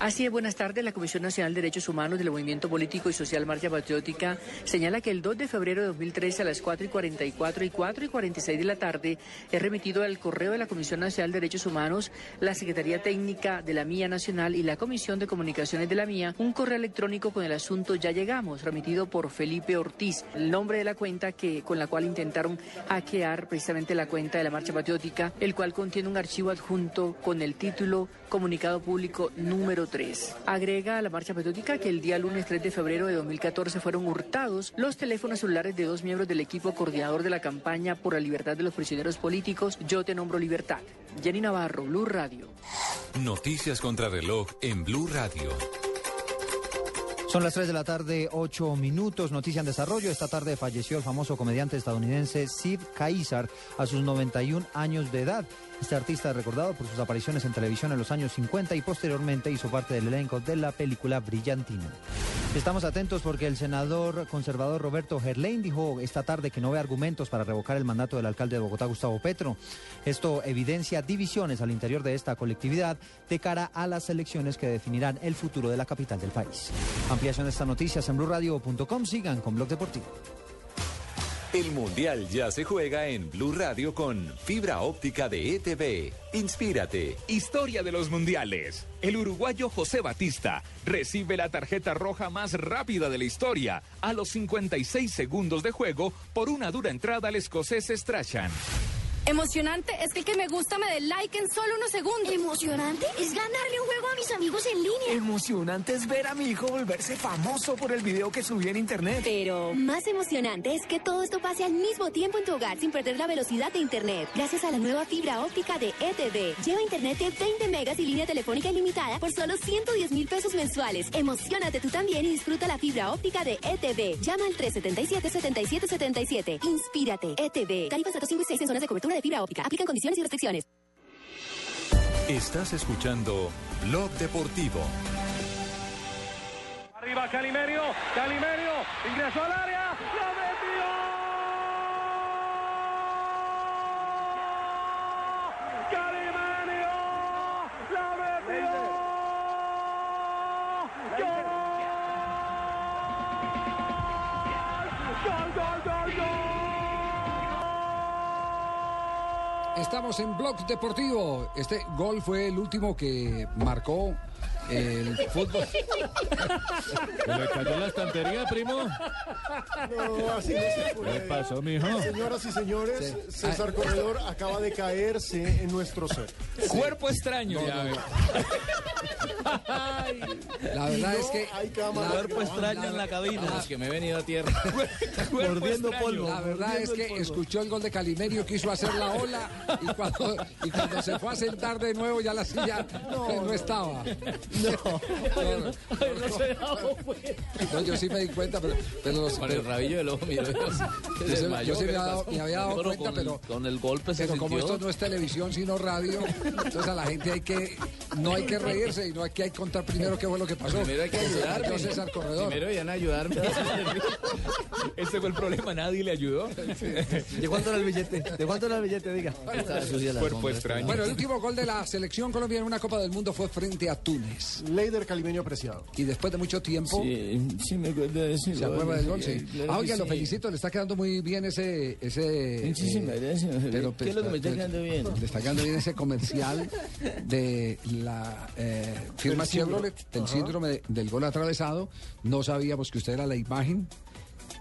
Así es, buenas tardes. La Comisión Nacional de Derechos Humanos del Movimiento Político y Social Marcha Patriótica señala que el 2 de febrero de 2013 a las 4 y 44 y 4 y 46 de la tarde es remitido al correo de la Comisión Nacional de Derechos Humanos, la Secretaría Técnica de la MIA Nacional y la Comisión de Comunicaciones de la MIA un correo electrónico con el asunto Ya Llegamos, remitido por Felipe Ortiz, el nombre de la cuenta que con la cual intentaron hackear precisamente la cuenta de la Marcha Patriótica, el cual contiene un archivo adjunto con el título Comunicado Público número 3. Agrega a la Marcha Patriótica que el día lunes 3 de febrero de 2014 fueron hurtados los teléfonos celulares de dos miembros del equipo coordinador de la campaña por la libertad de los prisioneros políticos Yo Te Nombro Libertad. Jenny Navarro, Blue Radio. Noticias contra reloj en Blue Radio. Son las 3 de la tarde, 8 minutos. Noticia en desarrollo. Esta tarde falleció el famoso comediante estadounidense Sid Caesar a sus 91 años de edad. Este artista es recordado por sus apariciones en televisión en los años 50 y posteriormente hizo parte del elenco de la película Brillantino. Estamos atentos porque el senador conservador Roberto Gerlain dijo esta tarde que no ve argumentos para revocar el mandato del alcalde de Bogotá, Gustavo Petro. Esto evidencia divisiones al interior de esta colectividad de cara a las elecciones que definirán el futuro de la capital del país. Ampliación de estas noticias en blurradio.com. Sigan con Blog Deportivo. El Mundial ya se juega en Blue Radio con fibra óptica de ETV. Inspírate. Historia de los mundiales. El uruguayo José Batista recibe la tarjeta roja más rápida de la historia a los 56 segundos de juego por una dura entrada al escocés Strachan. Emocionante es que el que me gusta me dé like en solo unos segundos. Emocionante es ganarle un juego a mis amigos en línea. Emocionante es ver a mi hijo volverse famoso por el video que subí en internet. Pero más emocionante es que todo esto pase al mismo tiempo en tu hogar sin perder la velocidad de internet. Gracias a la nueva fibra óptica de ETV. Lleva internet de 20 megas y línea telefónica ilimitada por solo 110 mil pesos mensuales. Emocionate tú también y disfruta la fibra óptica de ETV. Llama al 377-7777. Inspírate. ETV. Tarifas datos 5 y 6 en zonas de cobertura de fibra óptica. Aplican condiciones y restricciones. Estás escuchando Blog Deportivo. Arriba Calimerio, Calimerio, ingresó al área, lo metió. Calimerio, lo metió. Gol, gol, gol, gol. Estamos en Blog Deportivo. Este gol fue el último que marcó el fútbol. ¿Se le cayó la estantería, primo? No, así no se puede. ¿Qué pasó, mijo? Señoras y señores, César Corredor acaba de caerse en nuestro set. Cuerpo extraño. No, no, La verdad es que la- Cuerpo extraño en la cabina. Es que me he venido a tierra. Mordiendo polvo. La verdad es que escuchó el gol de Calimerio, quiso hacer la ola y cuando, y cuando se fue a sentar de nuevo ya la silla no, estaba. No, no se daba No, yo sí me di cuenta, pero, pero los- Con el rabillo del ojo, mira. yo, sí- yo sí me, había dado, me había dado cuenta, con, pero, con el golpe se pero como esto no es televisión sino radio, entonces a la gente hay que no hay que reírse y no hay que hay que contar primero qué fue lo que pasó. Primero hay que ayudarme. César Corredor. Primero iban a ayudarme. Ese fue el problema, nadie le ayudó. ¿De cuánto era el billete? ¿De cuánto era el billete? Diga. Cuerpo extraño. Bueno, el último gol de la selección colombiana en una Copa del Mundo fue frente a Túnez. Leider Calimeño apreciado. Y después de mucho tiempo. Sí, sí me acuerdo de ese ¿Se acuerda del gol? Sí. Ah, oiga, lo felicito, le está quedando muy bien ese. ese Muchísimas eh, gracias. pero, ¿Qué es lo que me está quedando bien? Le está quedando bien ese comercial de la eh, Del síndrome. Chevrolet, del Ajá. síndrome de- del gol atravesado. No sabíamos que usted era la imagen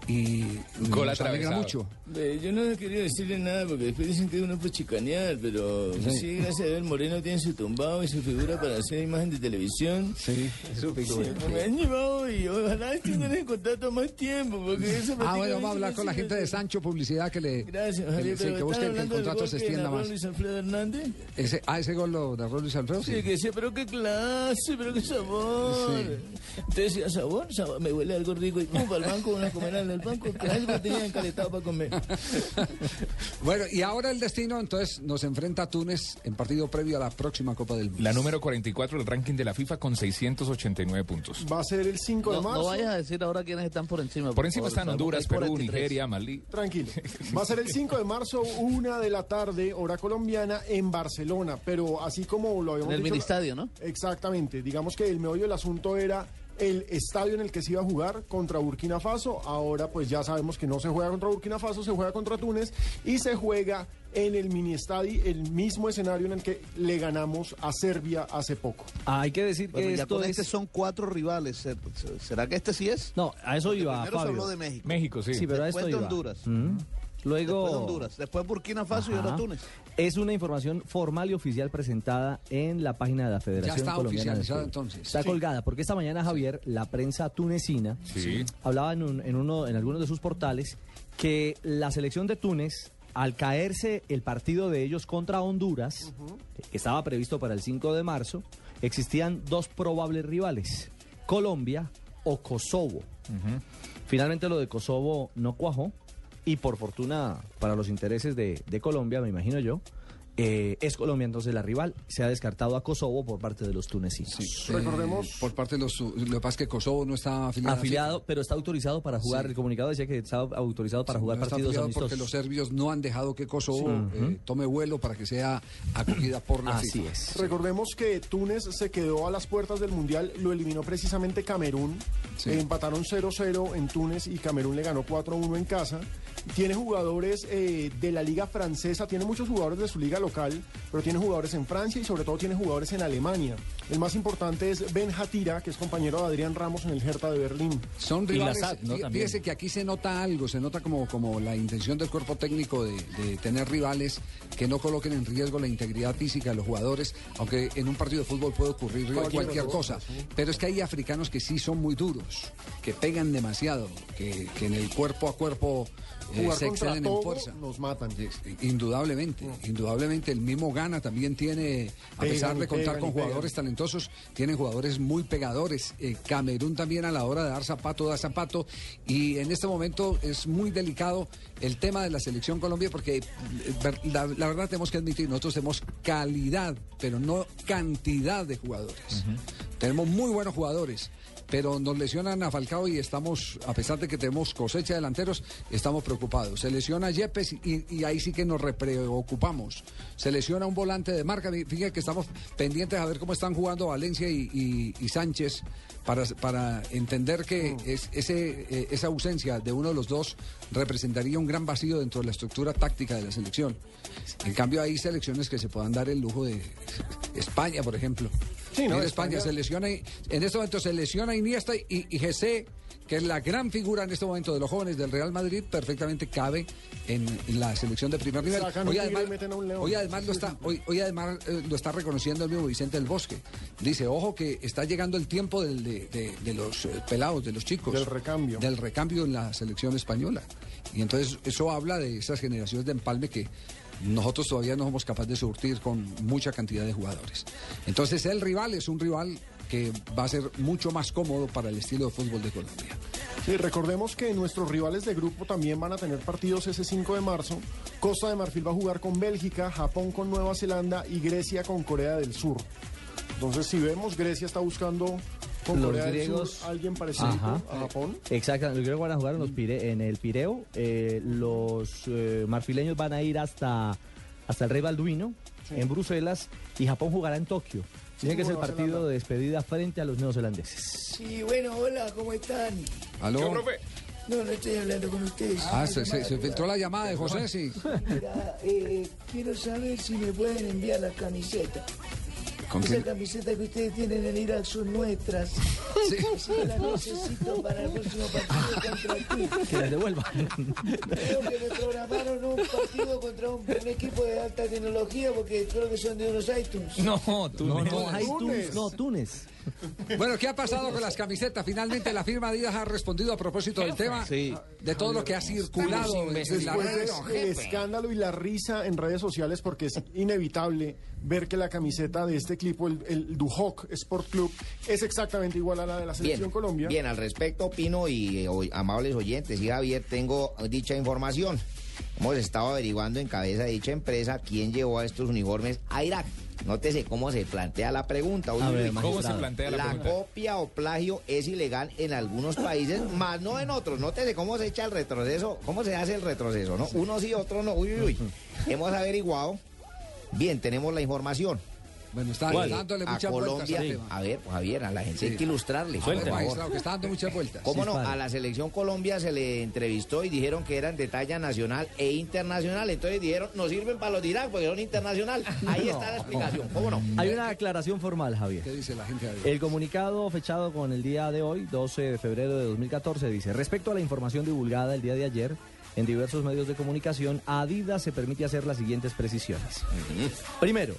y Gol nos alegra mucho. Ve, Yo no quería decirle nada porque después dicen que uno puede chicanear, pero Sí. sí, gracias a Dios, Moreno tiene su tumbado y su figura para hacer imagen de televisión. Sí, su figura. me han llevado y ojalá estén en contrato más tiempo porque eso Ah, bueno, vamos a hablar con la gente de Sancho Publicidad que le. Gracias, que, sí, que busquen que el contrato se extienda más. Luis Alfredo Hernández. Ese, ah, ese gol lo narró Luis Alfredo. Sí, que decía, pero qué clase, pero qué sabor. Entonces decía, sabor, sabor, me huele algo rico. Y pum, para el banco, una a comer al del banco, que algo tenía encaletado para comer. Bueno, y ahora el destino, entonces, nos enfrenta a Túnez en partido previo a la próxima Copa del Mundo. La número 44 del ranking de la FIFA con 689 puntos. Va a ser el 5 de marzo. no vayas a decir ahora quiénes están por encima. Por encima favor, están Honduras, Perú, 43. Nigeria, Malí. Tranquilo. Va a ser el 5 de marzo, una de la tarde, hora colombiana, en Barcelona. Pero así como lo habíamos En el dicho- ministadio, ¿no? Exactamente. Digamos que el meollo del asunto era el estadio en el que se iba a jugar contra Burkina Faso. Ahora pues ya sabemos que no se juega contra Burkina Faso, se juega contra Túnez y se juega en el mini estadio, el mismo escenario en el que le ganamos a Serbia hace poco. Ah, hay que decir que Bueno, ya esto con es... este son cuatro rivales. ¿ser- ¿Será que este sí es? No, a eso Porque iba, primero se Fabio. habló de México. México, sí. Sí, pero a esto de iba. Honduras. Mm. Luego... Después de Honduras. Después Burkina Faso y ahora. Túnez. Es una información formal y oficial presentada en la página de la Federación está Colombiana de oficializada, entonces. Está Sí. colgada, porque esta mañana, Javier, la prensa tunecina Sí. hablaba en, un- en uno, en algunos de sus portales que la selección de Túnez, al caerse el partido de ellos contra Honduras, que estaba previsto para el 5 de marzo, existían dos probables rivales, Colombia o Kosovo. Finalmente lo de Kosovo no cuajó y por fortuna para los intereses de, de Colombia, me imagino yo, eh, es Colombia entonces la rival. Se ha descartado a Kosovo por parte de los tunecinos. Recordemos. Por parte de los. Lo que pasa es que Kosovo no está afiliado. Afiliado, pero está autorizado para jugar. Sí. El comunicado decía que está autorizado para Sí, jugar no está partidos amistosos. Porque los serbios no han dejado que Kosovo Sí. eh, tome vuelo para que sea acogida por la Así FIFA. es. Recordemos que Túnez se quedó a las puertas del Mundial, lo eliminó precisamente Camerún. Sí. Eh, empataron 0-0 en Túnez y Camerún le ganó 4-1 en casa. Tiene jugadores eh, de la liga francesa, tiene muchos jugadores de su liga local, pero tiene jugadores en Francia y sobre todo tiene jugadores en Alemania. El más importante es Ben Hatira, que es compañero de Adrián Ramos en el Hertha de Berlín. Son rivales. fí- Fíjese que aquí se nota algo, se nota como, como la intención del cuerpo técnico de, de tener rivales que no coloquen en riesgo la integridad física de los jugadores, aunque en un partido de fútbol puede ocurrir Cualquier cualquier, cosa. Pero es que hay africanos que sí son muy duros, que pegan demasiado, que, que en el cuerpo a cuerpo Jugar se contra todo en fuerza. nos matan. Indudablemente, indudablemente. El mismo Ghana también tiene, a Pegan pesar de contar pegan con pegan. jugadores talentosos, tienen jugadores muy pegadores. Eh, Camerún también a la hora de dar zapato, da zapato. Y en este momento es muy delicado el tema de la selección Colombia porque eh, la verdad tenemos que admitir, nosotros tenemos calidad, pero no cantidad de jugadores. Tenemos muy buenos jugadores. Pero nos lesionan a Falcao y estamos, a pesar de que tenemos cosecha de delanteros, estamos preocupados. Se lesiona Yepes y, ahí sí que nos repreocupamos. Se lesiona un volante de marca. Fíjate que estamos pendientes a ver cómo están jugando Valencia y Sánchez para, para entender que es, ese, eh, esa ausencia de uno de los dos representaría un gran vacío dentro de la estructura táctica de la selección. En cambio, hay selecciones que se puedan dar el lujo de España, por ejemplo. Sí, ¿no? España, España- se lesiona, y- en este momento se lesiona Iniesta y, y Jesse, que es la gran figura en este momento de los jóvenes del Real Madrid, perfectamente cabe en, la selección de primer nivel. Hoy además, hoy además lo está, hoy, hoy además eh, lo está reconociendo el mismo Vicente del Bosque. Dice, ojo que está llegando el tiempo del- de, de- de los eh, pelados, de los chicos. Del recambio. Del recambio en la selección española. Y entonces eso habla de esas generaciones de empalme que nosotros todavía no somos capaces de surtir con mucha cantidad de jugadores. Entonces el rival es un rival que va a ser mucho más cómodo para el estilo de fútbol de Colombia. Sí, recordemos que nuestros rivales de grupo también van a tener partidos ese 5 de marzo. Costa de Marfil va a jugar con Bélgica, Japón con Nueva Zelanda y Grecia con Corea del Sur. Entonces, si vemos, Grecia está buscando con Los Corea griegos- del Sur alguien parecido Ajá. a Japón. Exacto, los griegos van a jugar en, los Pire- en el Pireo, eh, los eh, marfileños van a ir hasta, hasta el Rey Balduino, en Bruselas, y Japón jugará en Tokio. Tiene que ser el partido de despedida frente a los neozelandeses. Sí, bueno, hola, ¿cómo están? ¿Aló? No, no estoy hablando con ustedes. Ah, se, se- se filtró la llamada de José, sí. Mira, eh, quiero saber si me pueden enviar la camiseta. ¿Con Esa camiseta que ustedes tienen en Irak son nuestras. Sí. Que las necesito para el próximo partido contra ti. Que les devuelvan. Creo que me programaron un partido contra un, un equipo de alta tecnología porque creo que son de unos iTunes. No, Túnez. No, no, iTunes, no, Túnez. Bueno, ¿qué ha pasado con las camisetas? Finalmente la firma Adidas ha respondido a propósito del tema de todo lo que ha circulado en redes. del escándalo y la risa en redes sociales, porque es inevitable ver que la camiseta de este equipo, el, el Duhok Sport Club, es exactamente igual a la de la Selección Bien, Colombia. bien, al respecto opino y eh, amables oyentes y Javier, tengo dicha información. Hemos estado averiguando en cabeza de dicha empresa quién llevó a estos uniformes a Irak. Nótese cómo se plantea la pregunta. Uy, A ver, uy, magistrado. ¿Cómo se plantea la pregunta? copia o plagio es ilegal en algunos países, más no en otros. Nótese cómo se echa el retroceso, cómo se hace el retroceso, ¿no? Unos y otros no. Uy, uy, uy. Hemos averiguado. Bien, tenemos la información. Bueno, está ¿Cuál? dándole a muchas vueltas Colombia. al tema. A ver, pues, Javier, a la gente hay que ilustrarle. A ver, magistrado, que está dando muchas vueltas. ¿Cómo no? A la selección Colombia se le entrevistó y dijeron que eran de talla nacional e internacional. Entonces dijeron, no sirven para los de Irak porque son internacional. Ahí está la explicación. ¿Cómo no? Hay una aclaración formal, Javier. ¿Qué dice la gente de Adidas? El comunicado fechado con el día de hoy, 12 de febrero de 2014, dice, respecto a la información divulgada el día de ayer en diversos medios de comunicación, a Adidas se permite hacer las siguientes precisiones. Primero,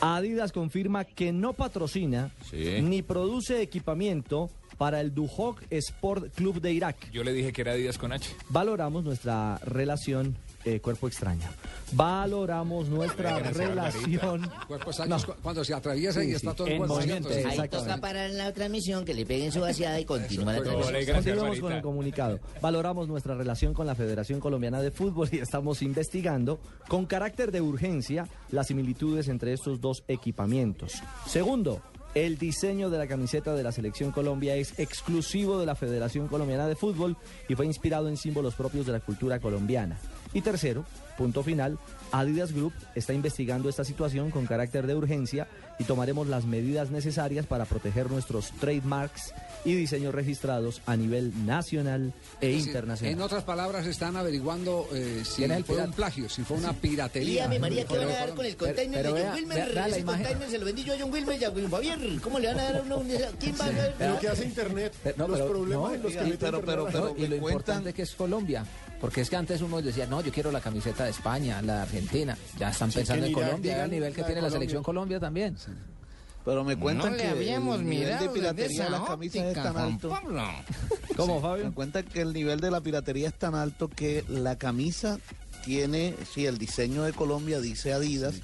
Adidas confirma que no patrocina ni produce equipamiento para el Duhok Sport Club de Irak. Yo le dije que era Adidas con H. Valoramos nuestra relación eh, cuerpo extraño. Valoramos nuestra relación. Cuerpo extraño es cu- cuando se atraviesa y está todo el en cuerpo movimiento. Ahí toca parar la transmisión, que le peguen su vaciada y continúa la transmisión. Continuamos con el comunicado. Valoramos nuestra relación con la Federación Colombiana de Fútbol y estamos investigando con carácter de urgencia las similitudes entre estos dos equipamientos. Segundo, el diseño de la camiseta de la Selección Colombia es exclusivo de la Federación Colombiana de Fútbol y fue inspirado en símbolos propios de la cultura colombiana. Y tercero, punto final, Adidas Group está investigando esta situación con carácter de urgencia y tomaremos las medidas necesarias para proteger nuestros trademarks y diseños registrados a nivel nacional e decir, internacional. En otras palabras, están averiguando eh, si ¿Quién es el fue un plagio, si fue una piratería. Dígame, María, ¿qué van a Pero- dar con el pero- container pero de vea- John Wilmer? vea- Ese container se lo vendí yo a John Wilmer y a Wilmer Javier. ¿Cómo le van a dar a uno un... ¿Quién va a dar? Lo que hace Internet, No, los pero- problemas no, en los que pero, pero, pero- y lo importante que es Colombia. Porque es que antes uno decía, no, yo quiero la camiseta de España, la de Argentina. Ya están Sí, pensando en la- Colombia, digan al nivel que la tiene la selección Colombia también. Pero me cuentan No le que habíamos el nivel de piratería de camisas es tan alto. ¿Cómo, Fabio? Me cuentan que el nivel de la piratería es tan alto que la camisa tiene, sí, el diseño de Colombia dice Adidas,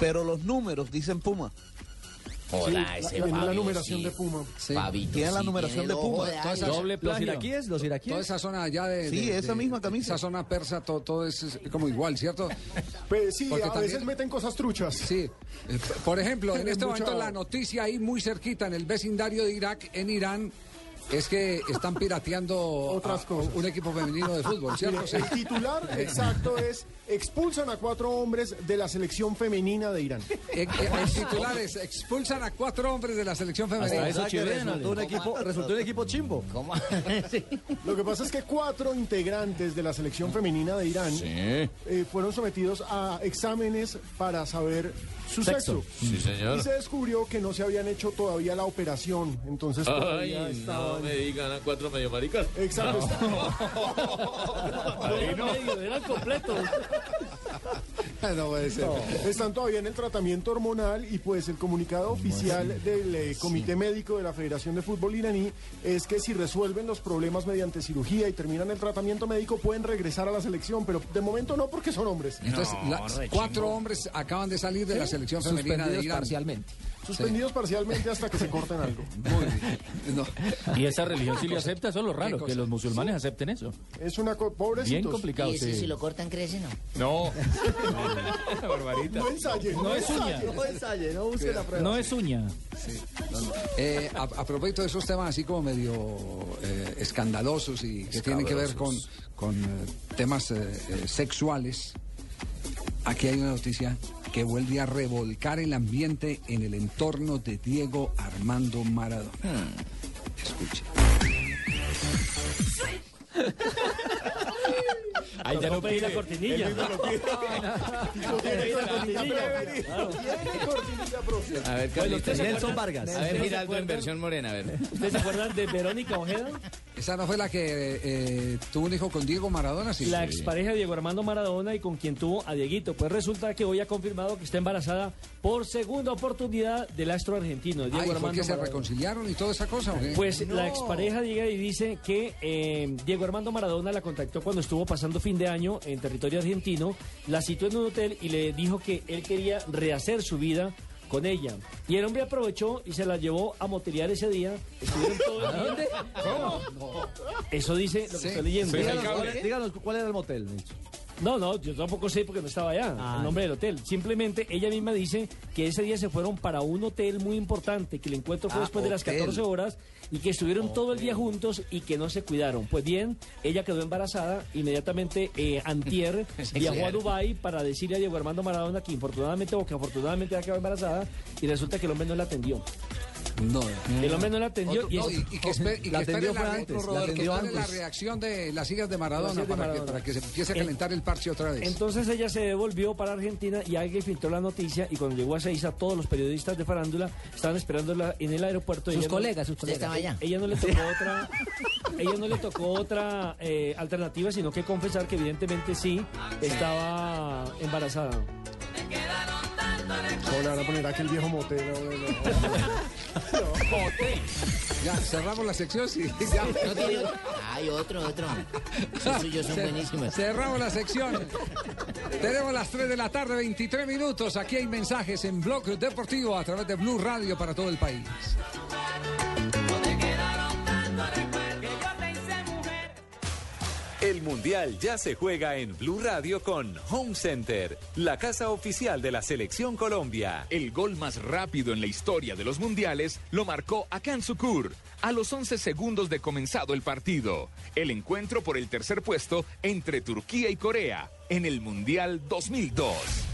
pero los números dicen Puma. Hola, Sí, ese la Fabio, numeración sí. de Puma. Fabito, Tiene la sí, numeración tiene de Puma. de Toda esa- Doble Los plagio. iraquíes, los iraquíes. Toda esa zona allá de... Sí, de- esa de- misma camisa. Esa zona persa, todo, todo es como igual, ¿cierto? Pues sí, Porque a también- veces meten cosas truchas. Sí. Eh, Por ejemplo, en este momento la noticia ahí muy cerquita, en el vecindario de Irak, en Irán, es que están pirateando Otras a- cosas. un equipo femenino de fútbol, ¿cierto? Mire, el titular exacto es expulsan a cuatro hombres de la selección femenina de Irán. Eh, eh, El titular es expulsan a cuatro hombres de la selección femenina. Hasta eso chileno, resultó un equipo, resultó un equipo chimbo. Lo que pasa es que cuatro integrantes de la selección femenina de Irán eh, fueron sometidos a exámenes para saber su Sexo. sexo. Sí, señor. Y se descubrió que no se habían hecho todavía la operación. Entonces todavía Ay, estaban... no me digan a cuatro medio maricas. Exacto. medio, eran completos. No puede ser. Están todavía en el tratamiento hormonal y pues el comunicado oficial del eh, Comité Médico de la Federación de Fútbol iraní es que si resuelven los problemas mediante cirugía y terminan el tratamiento médico pueden regresar a la selección, pero de momento no porque son hombres. Entonces, la- cuatro hombres acaban de salir de la selección femenina de Suspendidos Irán. parcialmente. Suspendidos parcialmente hasta que se corten algo. Muy bien. No. Y esa religión sí le acepta, eso es lo raro, cosa? que los musulmanes acepten eso. Es una co- pobrecitos. Bien complicado, Y ese sí. si lo cortan crece, ¿no? No. Barbarita. No ensaye, No es uña. No ensaye, no busque la prueba. No es uña. Eh, a, a propósito de esos temas así como medio eh, escandalosos y que tienen que ver con, con eh, temas eh, eh, sexuales, aquí hay una noticia que vuelve a revolcar el ambiente en el entorno de Diego Armando Maradona. Escuche. Ahí ya no pedí la cortinilla. A ver, Bueno, ¿usted se Nelson Vargas. A ver, ¿Usted se Giraldo en versión morena, a ver. ¿Ustedes se acuerdan de Verónica Ojeda? Esa no fue la que eh, tuvo un hijo con Diego Maradona, sí. La Sí. expareja de Diego Armando Maradona y con quien tuvo a Dieguito. Pues resulta que hoy ha confirmado que está embarazada por segunda oportunidad del astro argentino, Diego Ay, ¿fue Armando que se Maradona. reconciliaron y toda esa cosa? ¿o qué? Pues la expareja llega y dice que eh, Diego Armando Maradona la contactó cuando estuvo pasando fin de año en territorio argentino, la citó en un hotel y le dijo que él quería rehacer su vida con ella. Y el hombre aprovechó y se la llevó a moterear ese día. Estuvieron todo el día. dónde? ¿Cómo? Eso dice lo que Sí. estoy leyendo. Díganos, cuál, díganos cuál era el motel, Nelson. No, no, yo tampoco sé porque no estaba allá, Ah, el nombre del hotel. Simplemente ella misma dice que ese día se fueron para un hotel muy importante, que el encuentro fue Ah, después de las hotel. 14 horas y que estuvieron todo el día juntos y que no se cuidaron. Pues bien, ella quedó embarazada, inmediatamente eh, Antier Sí, viajó a. Dubái para decirle a Diego Armando Maradona que infortunadamente o que afortunadamente ya quedó embarazada y resulta que el hombre no la atendió. No. El hombre no la atendió Otro- y, no, es- y- y que espere, y La que espere atendió la, fue re- antes, que la atendió espere la antes. reacción de las hijas de Maradona, para. Que, para que se empiece a En- calentar el parche otra vez. Entonces ella se devolvió para Argentina y alguien filtró la noticia y cuando llegó a Seiza todos los periodistas de farándula estaban esperándola en el aeropuerto. Sus Ella no- colegas, sus ¿Usted colegas. estaba allá? Ella no le tocó otra, ella no le tocó otra eh, alternativa, sino que confesar que evidentemente sí estaba embarazada. ¿Cómo le van a poner aquel viejo motel? No, no, no. Ya, cerramos la sección, sí. Ya. No tiene otro. Hay otro, otro. Esos suyos son buenísimos. Cerramos la sección. Tenemos las 3 de la tarde, 23 minutos. Aquí hay mensajes en Blog Deportivo a través de Blue Radio para todo el país. El Mundial ya se juega en Blue Radio con Home Center, la casa oficial de la Selección Colombia. El gol más rápido en la historia de los mundiales lo marcó Akan Sukur a los 11 segundos de comenzado el partido. El encuentro por el tercer puesto entre Turquía y Corea en el Mundial 2002.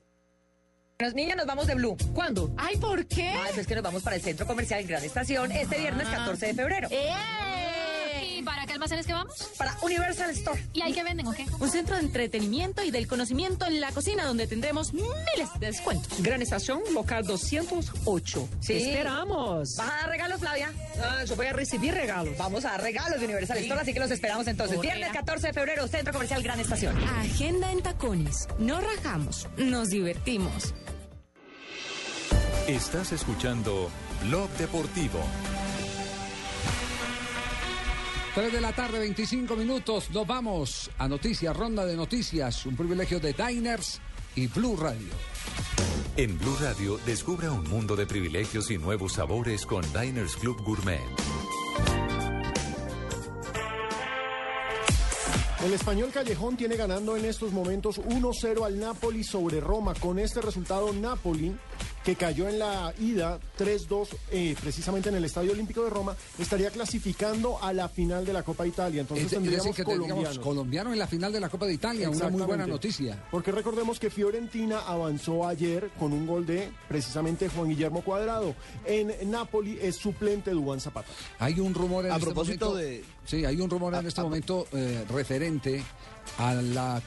Los niñas nos vamos de Blue. ¿Cuándo? Ay, ¿por qué? Ah, eso es que nos vamos para el Centro Comercial Gran Estación este viernes 14 de febrero. ¿Y para qué almacenes que vamos? Para Universal Store. ¿Y ahí qué venden o qué? Un centro de entretenimiento y del conocimiento en la cocina donde tendremos miles de descuentos. Gran Estación, local 208. Sí. Te esperamos. ¿Vas a dar regalos, Flavia? Ah, yo voy a recibir regalos. Vamos a dar regalos de Universal Sí. Store, así que los esperamos entonces. Correa. Viernes 14 de febrero, Centro Comercial Gran Estación. Agenda en tacones. No rajamos, nos divertimos. Estás escuchando Blog Deportivo. 3 de la tarde, 25 minutos. Nos vamos a noticias, ronda de noticias. Un privilegio de Diners y Blue Radio. En Blue Radio, descubra un mundo de privilegios y nuevos sabores con Diners Club Gourmet. El español Callejón tiene ganando en estos momentos 1-0 al Napoli sobre Roma. Con este resultado, Napoli, que cayó en la ida 3-2 eh, precisamente en el Estadio Olímpico de Roma, estaría clasificando a la final de la Copa Italia. Entonces Es- es tendríamos decir, que colombianos. colombiano en la final de la Copa de Italia. Una muy buena noticia. Porque recordemos que Fiorentina avanzó ayer con un gol de precisamente Juan Guillermo Cuadrado. En Napoli es suplente Dubán Zapata. Hay un rumor en A este propósito momento- de- Sí, hay un rumor en este momento eh, referente a la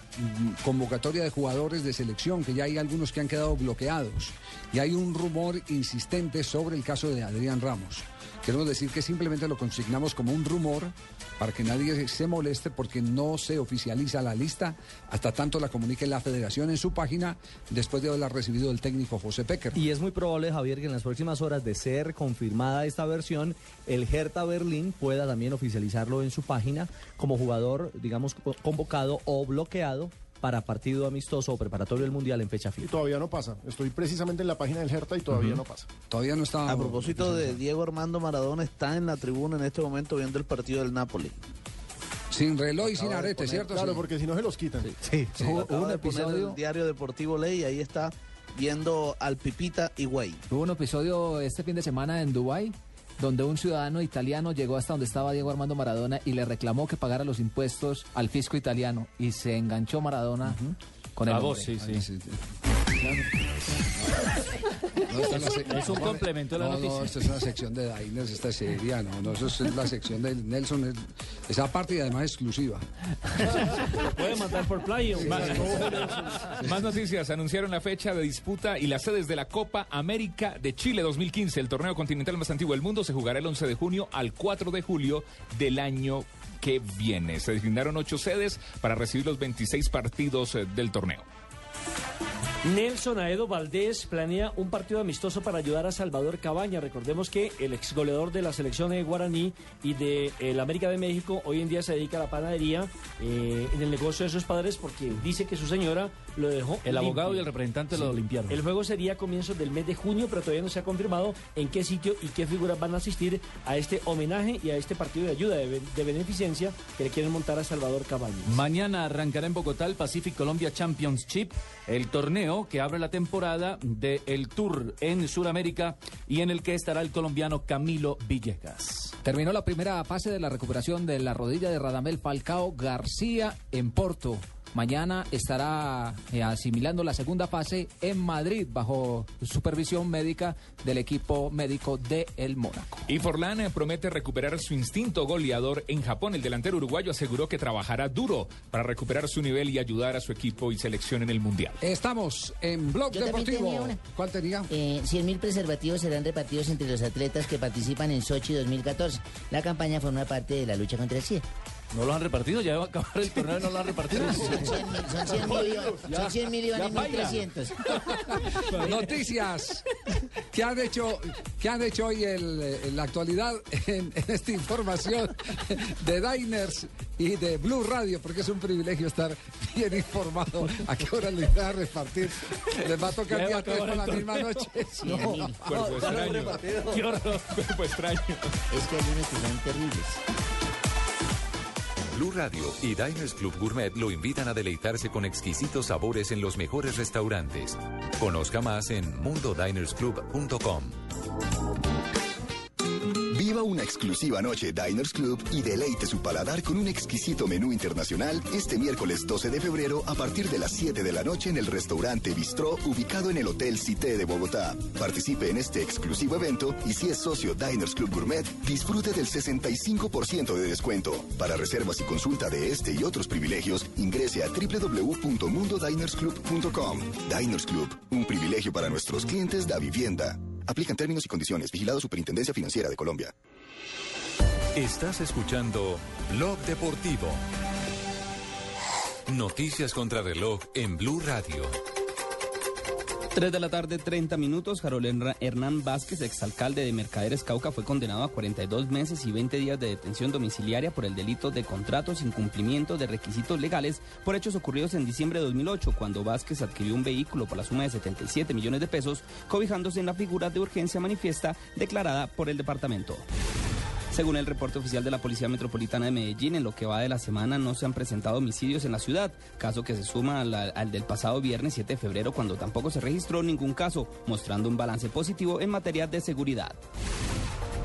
convocatoria de jugadores de selección, que ya hay algunos que han quedado bloqueados. Y hay un rumor insistente sobre el caso de Adrián Ramos. Queremos decir que simplemente lo consignamos como un rumor para que nadie se moleste porque no se oficializa la lista hasta tanto la comunique la federación en su página después de haberla recibido el técnico José Pecker. Y es muy probable, Javier, que en las próximas horas de ser confirmada esta versión, el Hertha Berlín pueda también oficializarlo en su página como jugador, digamos, co- convocado o bloqueado para partido amistoso o preparatorio del Mundial en fecha Y FIFA. todavía no pasa. Estoy precisamente en la página del Hertha y todavía no pasa. Todavía no está. A propósito de Diego Armando Maradona, está en la tribuna en este momento viendo el partido del Napoli. Sin reloj y sin arete, poner- ¿cierto? Claro, Sí. porque si no se los quitan. Sí, Sí, Hubo- un de poner episodio- el diario deportivo Ley y ahí está viendo al Pipita Higuaín. Hubo un episodio este fin de semana en Dubái donde un ciudadano italiano llegó hasta donde estaba Diego Armando Maradona y le reclamó que pagara los impuestos al fisco italiano y se enganchó Maradona con el A vos, sí, sí. Es un complemento de la no, noticia. No, esta es una sección de Diners, esta es seria, no, no, eso es la sección de Nelson, es- esa parte y además exclusiva. Puede mandar por playo. Más noticias. Anunciaron la fecha de disputa y las sedes de la Copa América de Chile 2015. El torneo continental más antiguo del mundo se jugará el 11 de junio al 4 de julio del año que viene. Se designaron ocho sedes para recibir los 26 partidos eh, del torneo. Nelson Aedo Valdés planea un partido amistoso para ayudar a Salvador Cabaña. Recordemos que el ex goleador de la selección de Guaraní y de el América de México hoy en día se dedica a la panadería eh, en el negocio de sus padres porque dice que su señora lo dejó. El abogado y el representante lo limpiaron. El juego sería a comienzos del mes de junio, pero todavía no se ha confirmado en qué sitio y qué figuras van a asistir a este homenaje y a este partido de ayuda de, be- de beneficencia que le quieren montar a Salvador Cabañas. Mañana arrancará en Bogotá el Pacific Colombia Championship, el torneo que abre la temporada del Tour en Sudamérica y en el que estará el colombiano Camilo Villegas. Terminó la primera fase de la recuperación de la rodilla de Radamel Falcao García en Porto. Mañana estará eh, asimilando la segunda fase en Madrid bajo supervisión médica del equipo médico de El Mónaco. Y Forlán eh, promete recuperar su instinto goleador en Japón. El delantero uruguayo aseguró que trabajará duro para recuperar su nivel y ayudar a su equipo y selección en el Mundial. Estamos en Blog Yo Deportivo. tenía una. ¿Cuál tenía? Eh, 100.000 preservativos serán repartidos entre los atletas que participan en Sochi 2014. La campaña forma parte de la lucha contra el SIDA. ¿No lo han repartido? ¿Ya va a acabar el torneo y no lo han repartido? Son 100 mil, son 100 mil, y- son 100 mil y van Ya en baila. 1.300. Noticias que han hecho, que han hecho hoy el- en la actualidad en, en esta información de Diners y de Blue Radio, porque es un privilegio estar bien informado. ¿A qué hora les va a repartir? Les va a tocar día tres por la misma noche. No, cuerpo extraño. Qué horror, cuerpo extraño. Es que hay unos que son terribles. Blue Radio y Diners Club Gourmet lo invitan a deleitarse con exquisitos sabores en los mejores restaurantes. Conozca más en mundodinersclub.com. Una exclusiva noche Diners Club y deleite su paladar con un exquisito menú internacional este miércoles 12 de febrero a partir de las 7 de la noche en el restaurante Bistró ubicado en el Hotel Cité de Bogotá. Participe en este exclusivo evento y si es socio Diners Club Gourmet, disfrute del 65% de descuento. Para reservas y consulta de este y otros privilegios, ingrese a www.mundodinersclub.com. Diners Club, un privilegio para nuestros clientes da vivienda. Aplican términos y condiciones. Vigilado Superintendencia Financiera de Colombia. Estás escuchando Blog Deportivo. Noticias contra reloj en Blue Radio. 3 de la tarde, 30 minutos. Herna- Hernán Vázquez, exalcalde de Mercaderes Cauca, fue condenado a 42 meses y 20 días de detención domiciliaria por el delito de contratos sin cumplimiento de requisitos legales por hechos ocurridos en diciembre de 2008, cuando Vázquez adquirió un vehículo por la suma de 77 millones de pesos, cobijándose en la figura de urgencia manifiesta declarada por el departamento. Según el reporte oficial de la Policía Metropolitana de Medellín, en lo que va de la semana no se han presentado homicidios en la ciudad, caso que se suma al, del pasado viernes 7 de febrero, cuando tampoco se registró ningún caso, mostrando un balance positivo en materia de seguridad.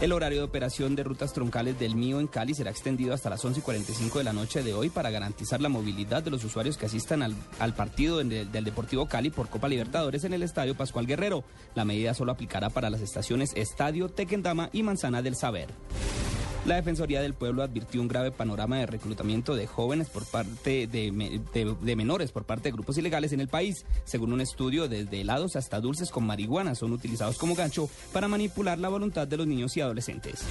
El horario de operación de rutas troncales del Mío en Cali será extendido hasta las 11 y 45 de la noche de hoy para garantizar la movilidad de los usuarios que asistan al, partido del Deportivo Cali por Copa Libertadores en el Estadio Pascual Guerrero. La medida solo aplicará para las estaciones Estadio, Tequendama y Manzana del Saber. La Defensoría del Pueblo advirtió un grave panorama de reclutamiento de jóvenes por parte de, me- de- de menores por parte de grupos ilegales en el país. Según un estudio, desde helados hasta dulces con marihuana son utilizados como gancho para manipular la voluntad de los niños y adolescentes.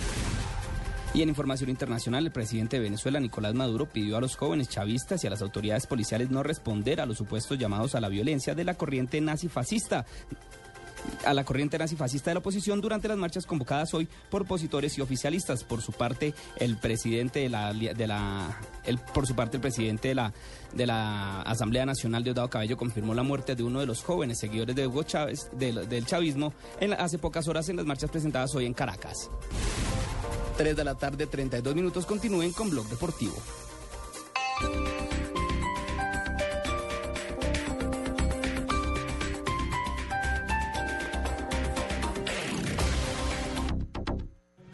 Y en información internacional, el presidente de Venezuela, Nicolás Maduro, pidió a los jóvenes chavistas y a las autoridades policiales no responder a los supuestos llamados a la violencia de la corriente nazi-fascista a la corriente nazifascista de la oposición durante las marchas convocadas hoy por opositores y oficialistas. Por su parte, el presidente de la, de la el, por su parte el presidente de la de la Asamblea Nacional Diosdado Cabello confirmó la muerte de uno de los jóvenes seguidores de Hugo Chávez del, chavismo hace pocas horas en las marchas presentadas hoy en Caracas. 3 de la tarde, 32 minutos. Continúen con Blog Deportivo.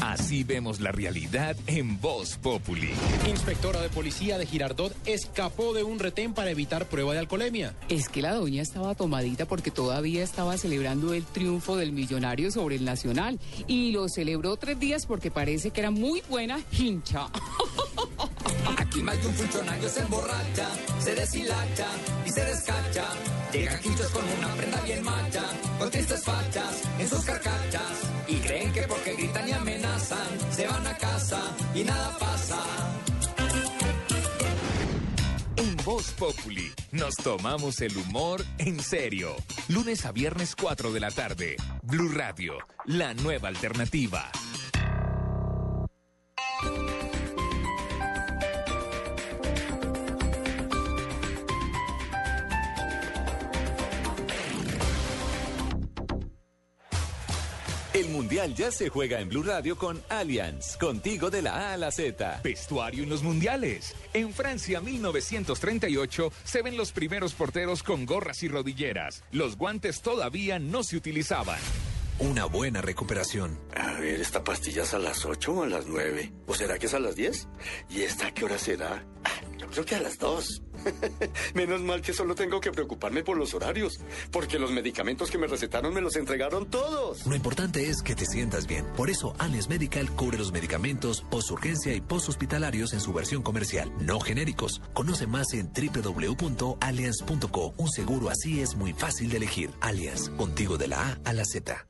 Así vemos la realidad en Voz Populi. Inspectora de policía de Girardot escapó de un retén para evitar prueba de alcoholemia. Es que la doña estaba tomadita porque todavía estaba celebrando el triunfo del millonario sobre el nacional. Y lo celebró tres días porque parece que era muy buena hincha. Aquí más de un funcionario se emborracha, se deshilacha y se descacha. Llegan quinchos con una prenda bien macha, con tristes fachas en sus carcachas. Y creen que porque casa y nada pasa. En Voz Populi nos tomamos el humor en serio. Lunes a viernes 4 de la tarde. Blue Radio, la nueva alternativa. El Mundial ya se juega en Blue Radio con Allianz, contigo de la A a la Z. Vestuario en los mundiales. En Francia 1938 se ven los primeros porteros con gorras y rodilleras. Los guantes todavía no se utilizaban. Una buena recuperación. A ver, ¿esta pastilla es a las 8 o a las 9? ¿O será que es a las 10? ¿Y esta a qué hora será? Ah, yo creo que a las 2. Menos mal que solo tengo que preocuparme por los horarios, porque los medicamentos que me recetaron me los entregaron todos. Lo importante es que te sientas bien. Por eso, Allianz Medical cubre los medicamentos post-urgencia y post-hospitalarios en su versión comercial, no genéricos. Conoce más en www.allianz.co. Un seguro así es muy fácil de elegir. Allianz, contigo de la A a la Z.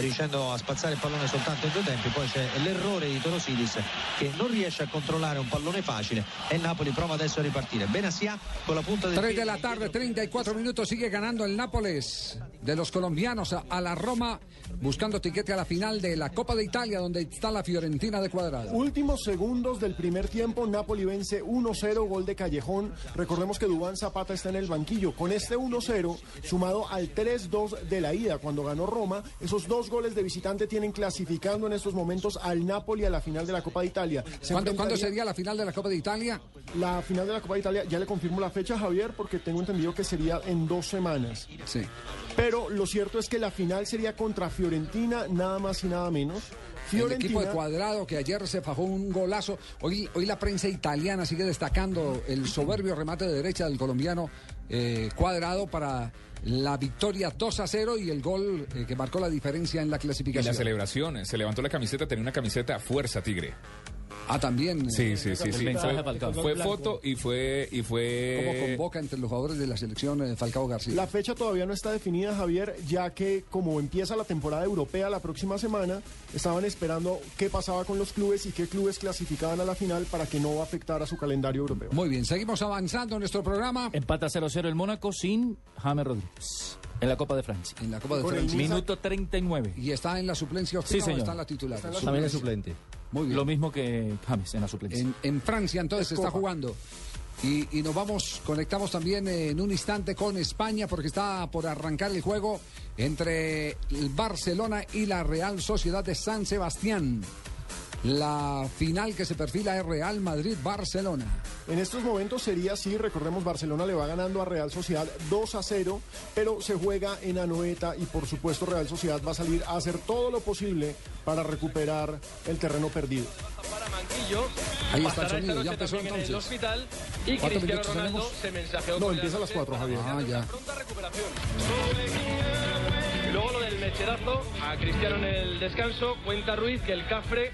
Riuscendo a spazzare il pallone soltanto in due tempi poi c'è l'errore di Torosidis che non riesce a controllare un pallone facile e Napoli prova adesso a ripartire Benasia con la punta del 3 de la tarde, 34 minutos, sigue ganando el Nápoles de los colombianos a, a la Roma, buscando tiquete a la final de la Copa de Italia, donde está la Fiorentina de Cuadrado. Últimos segundos del primer tiempo, Napoli vence 1-0, gol de Callejón. Recordemos que Dubán Zapata está en el banquillo. Con este 1-0, sumado al 3-2 de la ida, cuando ganó Roma, esos dos goles de visitante tienen clasificando en estos momentos al Napoli a la final de la Copa de Italia. Se ¿Cuándo, ¿Cuándo sería la final de la Copa de Italia? La final de la Copa de Italia, ya le confirmo la fecha, Javier, porque tengo entendido que sería en dos semanas. Sí. Pero lo cierto es que la final sería contra Fiorentina, nada más y nada menos. El equipo de Cuadrado que ayer se fajó un golazo. Hoy, hoy la prensa italiana sigue destacando el soberbio remate de derecha del colombiano eh, Cuadrado para la victoria 2 a 0 y el gol eh, que marcó la diferencia en la Y clasificación. la celebración, se levantó la camiseta, tenía una camiseta Fuerza Tigre. Ah, también. Sí, eh, sí, sí, sí. mensaje Fue, fue foto y fue y Como fue convoca entre los jugadores de la selección eh, Falcao García. La fecha todavía no está definida, Javier, ya que como empieza la temporada europea la próxima semana, estaban esperando qué pasaba con los clubes y qué clubes clasificaban a la final para que no afectara su calendario europeo. Muy bien, seguimos avanzando en nuestro programa. Empata 0-0 el Mónaco sin James Rodríguez. En la Copa de Francia. En la Copa de Francia. Minuto 39. ¿Y está en la suplencia Sí, Ospina o señor. está en la titular? Está en la También es suplente. Muy bien. Lo mismo que James en la suplencia. En, en Francia entonces se está Escoja. jugando. Y, y nos vamos, conectamos también eh, en un instante con España porque está por arrancar el juego entre el Barcelona y la Real Sociedad de San Sebastián. La final que se perfila es Real Madrid-Barcelona. En estos momentos sería así, recordemos, Barcelona le va ganando a Real Sociedad 2 a 0, pero se juega en Anoeta y por supuesto Real Sociedad va a salir a hacer todo lo posible para recuperar el terreno perdido. Ahí está el sonido, ya empezó también en el entonces. hospital y ¿Cuántos Cristiano minutos Ronaldo tenemos? se mensajeó No, empieza a las 4, Javier. Ah, ya. Y luego lo del mecherazo a Cristiano en el descanso. Cuenta Ruiz que el Cafre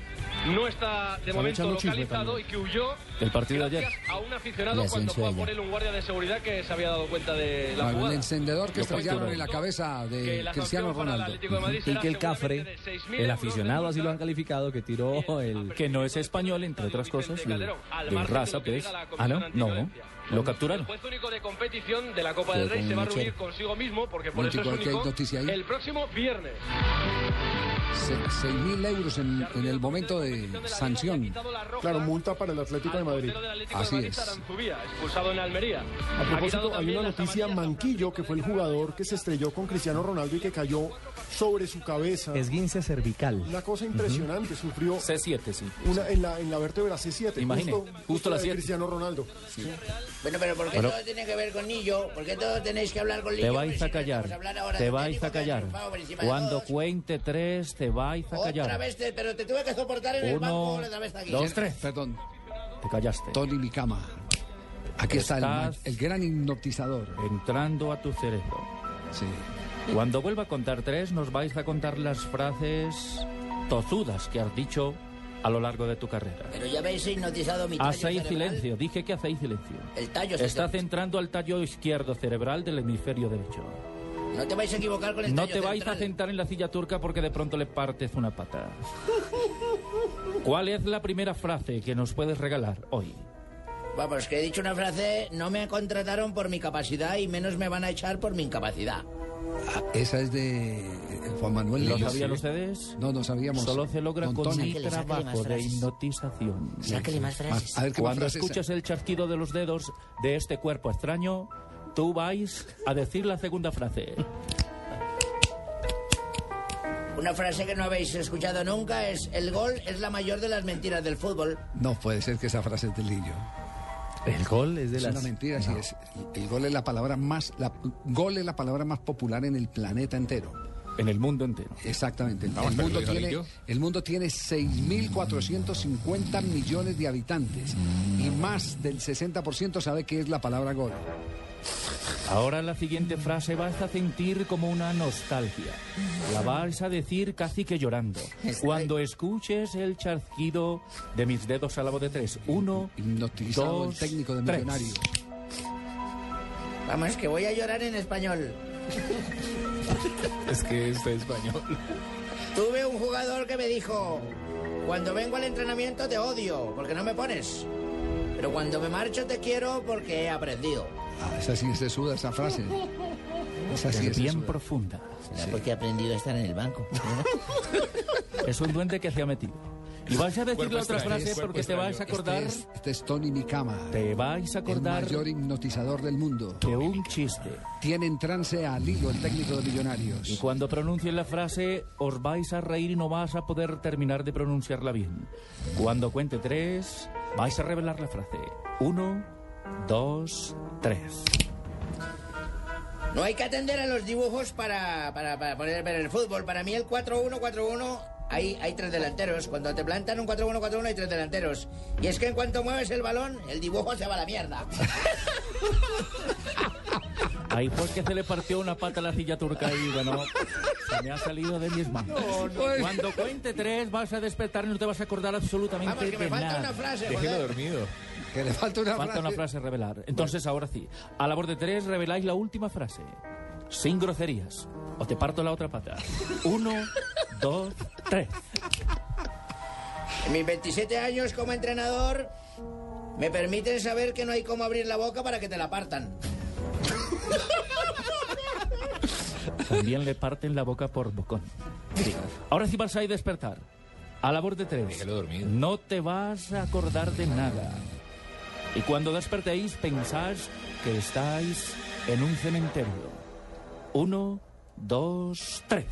no está de momento localizado también. y que huyó El partido de ayer. a un aficionado cuando fue a por él un guardia de seguridad que se había dado cuenta de la Algún jugada. encendedor que estrellaron en la cabeza de la Cristiano Ronaldo. Y que el Cafre, seguramente de 6.000 el aficionado así lo han calificado, que tiró el... Que no es español, entre otras cosas, de, raza, pues. Ah, no, no. Lo capturaron. El juez único de competición de la Copa Pero del Rey se va a un reunir consigo mismo, porque por eso el próximo viernes. Se- seis mil euros en, en el momento de sanción. Claro, multa para el Atlético de Madrid. Así es. Aranzubía, expulsado en Almería. A propósito, hay una noticia, Manquillo, que fue el jugador que se estrelló con Cristiano Ronaldo y que cayó sobre su cabeza. Esguince cervical. Una cosa impresionante, sufrió C7, sí. una, en, la, en la vértebra C7. Imagine, justo, justo la de siete. Cristiano Ronaldo. Bueno, pero ¿por qué Bueno. todo tiene que ver con Nillo? ¿Por qué todo tenéis que hablar con Te Lillo? vais a callar. a Te vais a callar. Cuando cuente tres, te vais a Otra callar. vez, te- pero te tuve que soportar en el banco Uno, otra vez aquí. dos, tres. Perdón, Te callaste. Tony Micama. Aquí está el, el gran hipnotizador. Entrando a tu cerebro. Sí. Cuando vuelva a contar tres, nos vais a contar las frases tozudas que has dicho a lo largo de tu carrera. Pero ya habéis hipnotizado mi tallo Hacéis cerebral. silencio, dije que hacéis silencio. El tallo Está cerebral. centrando al tallo izquierdo cerebral del hemisferio derecho. No te vais a equivocar con el No tallo te vais a central. sentar en la silla turca porque de pronto le partes una pata. ¿Cuál es la primera frase que nos puedes regalar hoy? Vamos, que he dicho una frase, no me contrataron por mi capacidad y menos me van a echar por mi incapacidad. Ah, esa es de Juan Manuel ¿Lo sabían ustedes? No, no sabíamos. Solo se logra con Tony. mi trabajo de hipnotización. Sáquele más frases. A ver qué más Cuando frases- escuchas el chasquido de los dedos de este cuerpo extraño, tú vais a decir la segunda frase. Una frase que no habéis escuchado nunca es el gol es la mayor de las mentiras del fútbol. No puede ser que esa frase es de Lillo. El gol es de Es las... una mentira, sí es. El, el gol es la palabra más, la, gol es la palabra más popular en el planeta entero. En el mundo entero. Exactamente. El, Vamos, el mundo tiene, el mundo tiene 6.450 millones de habitantes y más del 60% sabe qué es la palabra gol. Ahora la siguiente frase vas a sentir como una nostalgia. La vas a decir casi que llorando. Cuando escuches el chasquido de mis dedos a la voz de tres. Uno, Hipnotizado el dos, técnico de. Vamos, que voy a llorar en español. Es que esto es español. Tuve un jugador que me dijo, cuando vengo al entrenamiento te odio porque no me pones. Pero cuando me marcho te quiero porque he aprendido. Ah, esa sí se suda esa frase. Esa sí Es bien suda. profunda. ¿Será porque he aprendido a estar en el banco? Es un duende que se ha metido. Y vais a decir la otra frase cuerpo porque te vais a extraño. acordar Este es, este es Tony Mikama. Te vais a acordar El mayor hipnotizador del mundo. de un chiste. Tiene en trance a Lilo, el técnico de Millonarios. Y cuando pronuncien la frase, os vais a reír y no vas a poder terminar de pronunciarla bien. Cuando cuente tres, vais a revelar la frase. Uno, dos, tres. No hay que atender a los dibujos para, para, para poder ver el fútbol. Para mí el 4-1-4-1 hay, hay tres delanteros. Cuando te plantan un 4-1-4-1 hay tres delanteros. Y es que en cuanto mueves el balón, el dibujo se va a la mierda. Ahí pues que se le partió una pata a la silla turca y bueno, se me ha salido de mis manos. Cuando cuente tres vas a despertar y no te vas a acordar absolutamente Vamos, que me de falta nada. una frase, Déjelo joder. dormido. Que le falta una Falta frase. una frase revelar. Entonces ahora sí, a la voz de tres reveláis la última frase. Sin groserías. O te parto la otra pata. Uno, dos, tres. En mis 27 años como entrenador me permiten saber que no hay cómo abrir la boca para que te la partan. También le parten la boca por bocón. Sí. Ahora sí vas a ir a despertar. A la voz de tres. No te vas a acordar de nada. Y cuando despertéis, pensáis que estáis en un cementerio. Uno, dos, tres.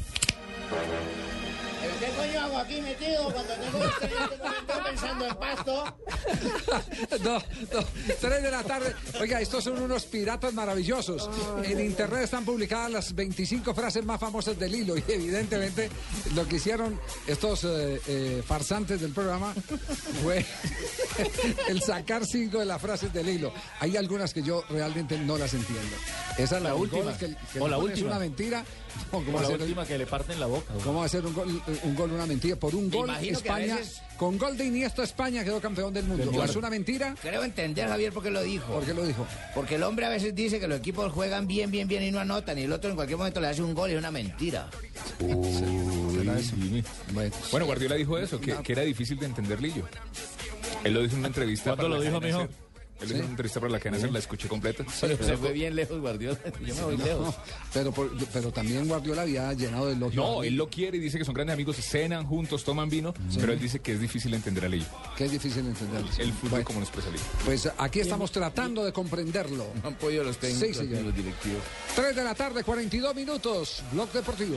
¿Pero qué coño hago aquí metido cuando tengo que estar en momento pensando en pasto? No, no, tres de la tarde. Oiga, estos son unos piratas maravillosos. En internet están publicadas las 25 frases más famosas del hilo y evidentemente lo que hicieron estos eh, eh, farsantes del programa fue el sacar cinco de las frases del hilo. Hay algunas que yo realmente no las entiendo. Esa es la, La última. que, que O la última. una mentira. No, ¿cómo Como la última que le parten la boca. ¿Cómo va a ser un gol, un gol una mentira? Por un gol, España, veces- con gol de Iniesta, España quedó campeón del mundo. Del ¿Es una mentira? Creo entender, Javier, por qué lo dijo. ¿Por qué lo dijo? Porque el hombre a veces dice que los equipos juegan bien, bien, bien y no anotan, y el otro en cualquier momento le hace un gol y es una mentira. Bueno, Guardiola dijo eso, que, que era difícil de entender Lillo. Él lo dijo en una entrevista. ¿Cuándo lo dijo, mijo? Él dijo en una entrevista para la cadena Ser, la escuché completa. Se fue bien lejos, Guardiola. Yo me voy No, lejos. pero, por- pero también Guardiola había llenado de elogio. No, él lo quiere y dice que son grandes amigos, cenan juntos, toman vino, pero él dice que es difícil entender a Lillo. Que es difícil entender. El fútbol como lo expresa Lillo. Pues aquí estamos tratando de comprenderlo. No han podido los técnicos Sí, los directivos. 3 de la tarde, 42 minutos. Blog Deportivo.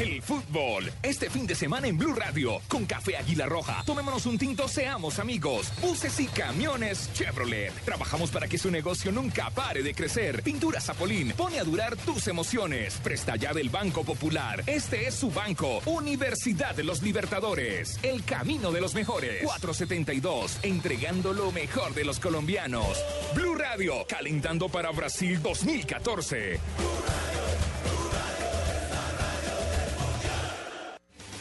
El fútbol, este fin de semana en Blue Radio, con Café Águila Roja. Tomémonos un tinto, seamos amigos. Buses y camiones Chevrolet. Trabajamos para que su negocio nunca pare de crecer. Pintura Zapolín, pone a durar tus emociones. Presta ya del Banco Popular. Este es su banco, Universidad de los Libertadores. El camino de los mejores. 472, entregando lo mejor de los colombianos. Blue Radio, calentando para Brasil 2014.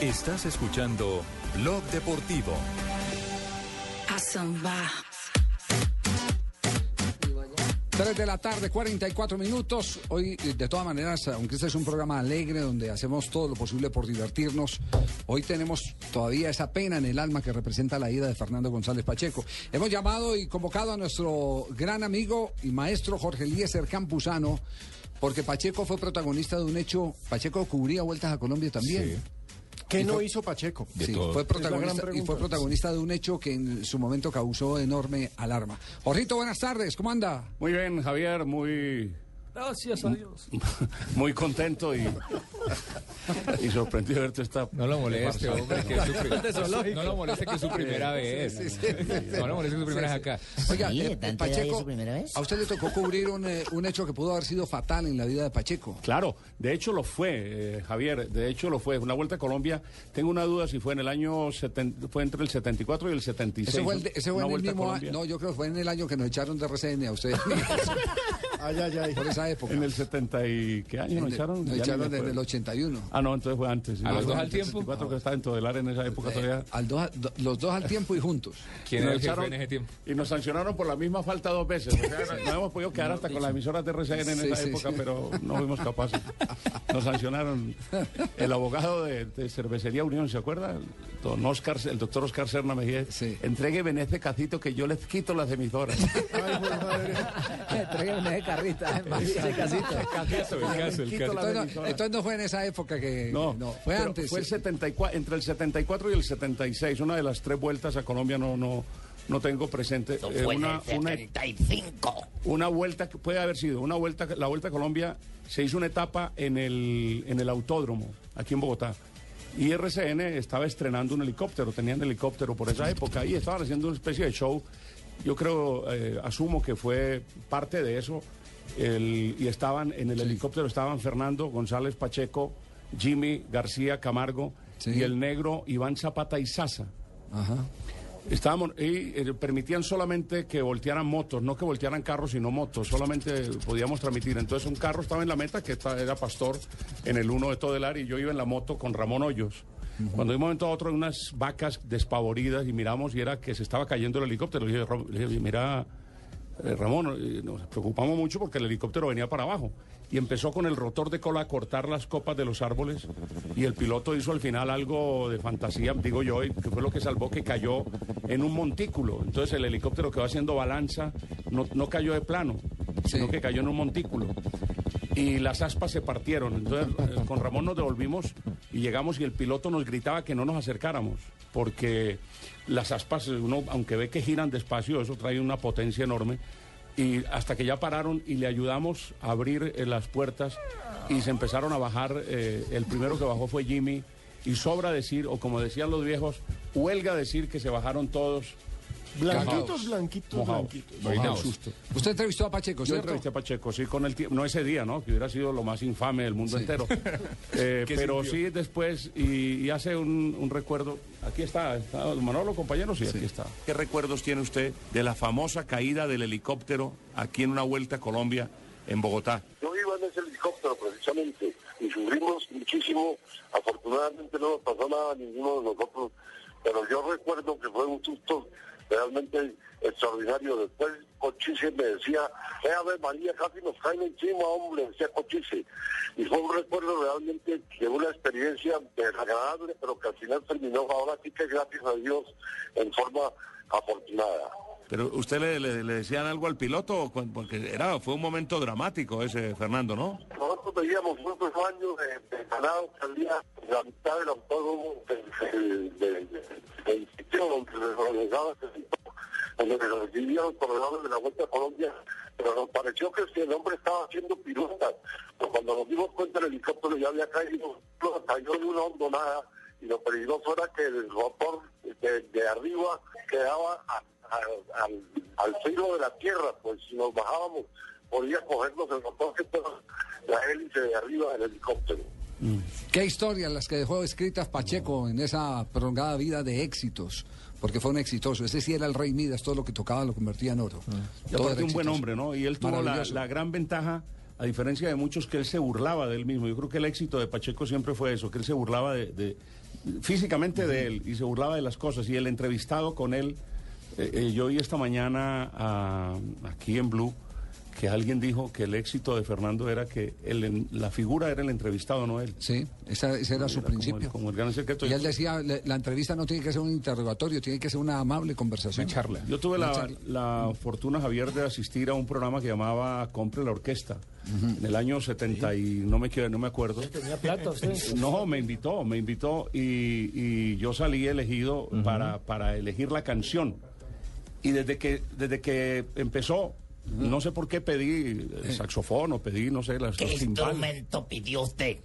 Estás escuchando Blog Deportivo. Asamba. 3 de la tarde, 44 minutos. Hoy, de todas maneras, aunque este es un programa alegre donde hacemos todo lo posible por divertirnos, hoy tenemos todavía esa pena en el alma que representa la ida de Fernando González Pacheco. Hemos llamado y convocado a nuestro gran amigo y maestro Jorge Eliezer Campuzano, porque Pacheco fue protagonista de un hecho. Pacheco cubría vueltas a Colombia también. ¿Qué Y no fue- hizo Pacheco? Sí, fue protagonista, y fue protagonista de un hecho que en su momento causó enorme alarma. Jorrito, buenas tardes, ¿cómo anda? Muy bien, Javier, muy, Gracias a Dios. muy contento y, y sorprendido de verte esta. No lo moleste, hombre, que es su Este. No lo moleste que es su primera vez. No lo moleste que es su primera vez acá. Oiga, Sí, eh, ¿de tanta edad Pacheco, es su primera vez? a usted le tocó cubrir un, eh, un hecho que pudo haber sido fatal en la vida de Pacheco. Claro, de hecho lo fue, eh, Javier, de hecho lo fue. Una vuelta a Colombia, tengo una duda si fue en el año, seten- fue entre el 74 y el 76. Ese fue, el ese fue en el mismo año, no, yo creo que fue en el año que nos echaron de RCN a ustedes. ay, ay, ay. Por esa época. En el 70 y... ¿Qué año En nos el- echaron? nos echaron en acuerdo. el 81. Ah, no, entonces fue antes. sí. ¿A los dos al en el tiempo? 74 que estaba en Todelar en esa época todavía. Al dos- do- los dos al tiempo y juntos. Y nos echaron- Y nos sancionaron por la misma falta dos veces. O sea, no hemos podido quedar hasta con las emisoras de RCN en Sí, esa sí, época, sí. pero no fuimos capaces. Nos sancionaron. El abogado de, de Cervecería Unión, ¿se acuerda? Don Oscar, el doctor Oscar Serna Mejía. Entregue Benece Cacito que yo les quito las emisoras. Traigan ese carrita, ese casito. Entonces no, entonces no fue en esa época que. No, fue antes. Fue el 74, entre el 74 y el 76, una de las tres vueltas a Colombia no, no, no tengo presente. Eso Eh, fue en una, el una- 75. una vuelta que puede haber sido una vuelta la vuelta a Colombia se hizo una etapa en el en el autódromo aquí en Bogotá y RCN estaba estrenando un helicóptero tenían helicóptero por esa época y estaban haciendo una especie de show yo creo eh, asumo que fue parte de eso el- y estaban en el helicóptero estaban Fernando González Pacheco Jimmy García Camargo y el negro Iván Zapata y Sasa Ajá. Estábamos, y eh, permitían solamente que voltearan motos, no que voltearan carros, sino motos, solamente podíamos transmitir. Entonces un carro estaba en la meta, que era Pastor, en el 1 de Todelar, y yo iba en la moto con Ramón Hoyos. Cuando de un momento a otro unas vacas despavoridas y miramos y era que se estaba cayendo el helicóptero. Le dije, "Ram- le dije, mira, Ramón, eh, nos preocupamos mucho porque el helicóptero venía para abajo. Y empezó con el rotor de cola a cortar las copas de los árboles. Y el piloto hizo al final algo de fantasía, digo yo, y que fue lo que salvó que cayó en un montículo. Entonces el helicóptero quedó haciendo balanza, no, no cayó de plano, sino que cayó en un montículo. Y las aspas se partieron. Entonces eh, con Ramón nos devolvimos y llegamos y el piloto nos gritaba que no nos acercáramos, porque las aspas, uno, aunque ve que giran despacio, eso trae una potencia enorme. Y hasta que ya pararon y le ayudamos a abrir eh, las puertas y se empezaron a bajar. eh, el primero que bajó fue Jimmy. Y sobra decir, o como decían los viejos, huelga decir que se bajaron todos. Blanquitos, blanquitos, blanquitos. Mojados. susto. Usted entrevistó a Pacheco, Yo ¿cierto? entrevisté a Pacheco, sí, con el tiempo, no ese día, ¿no? Que hubiera sido lo más infame del mundo Sí. entero. Eh, ¿Qué pero sintió? sí después, y, y hace un, un recuerdo, aquí está, está Manolo, compañero, sí, aquí está. ¿Qué recuerdos tiene usted de la famosa caída del helicóptero aquí en una vuelta a Colombia en Bogotá? Yo iba en ese helicóptero precisamente y sufrimos muchísimo. Afortunadamente no nos pasó nada a ninguno de nosotros, pero yo recuerdo que fue un susto realmente extraordinario. Después Cochise me decía, eh, Ave María, casi nos caen encima, hombre, decía Cochise. Y fue un recuerdo realmente de una experiencia desagradable, pero que al final terminó ahora sí que gracias a Dios en forma afortunada. Pero usted le, le- decían algo al piloto, porque era, fue un momento dramático ese, Fernando, ¿no? Nosotros veíamos muchos años de, de ganado salía la mitad del autódromo de, sitio donde se organizaba ese donde se recibían corredores de la Vuelta a Colombia, pero nos pareció que el hombre estaba haciendo piruetas, pero cuando nos dimos cuenta el helicóptero ya había caído, cayó de una hondonada y lo peligroso era que el motor de, arriba quedaba a- al, al filo de la tierra, pues si nos bajábamos podía cogernos el motor que estaba la hélice de arriba del helicóptero. Qué historias las que dejó escritas Pacheco en esa prolongada vida de éxitos, porque fue un exitoso. Ese sí era el rey Midas, todo lo que tocaba lo convertía en oro. Y Todo aparte era un buen hombre, ¿no? Y él tuvo la, gran ventaja, a diferencia de muchos, que él se burlaba de él mismo. Yo creo que el éxito de Pacheco siempre fue eso, que él se burlaba de, de- físicamente de él y se burlaba de las cosas. Y el entrevistado con él, eh, eh, yo oí esta mañana ah, aquí en Blue que alguien dijo que el éxito de Fernando era que el- la figura era el entrevistado, no él. Sí, esa- ese era su como el- principio. Como el, gran secreto. Y él decía, le- la entrevista no tiene que ser un interrogatorio, tiene que ser una amable conversación. Yo tuve Una la, charla. la fortuna, Javier, de asistir a un programa que llamaba Compre la Orquesta. En el año 70 y no me, quiero- no me acuerdo. Tenía plata usted. No, me invitó, me invitó y, y yo salí elegido para, para elegir la canción. Y desde que, desde que empezó, no sé por qué pedí el saxofón o pedí, no sé, las, ¿Qué los timbales. instrumento pidió usted?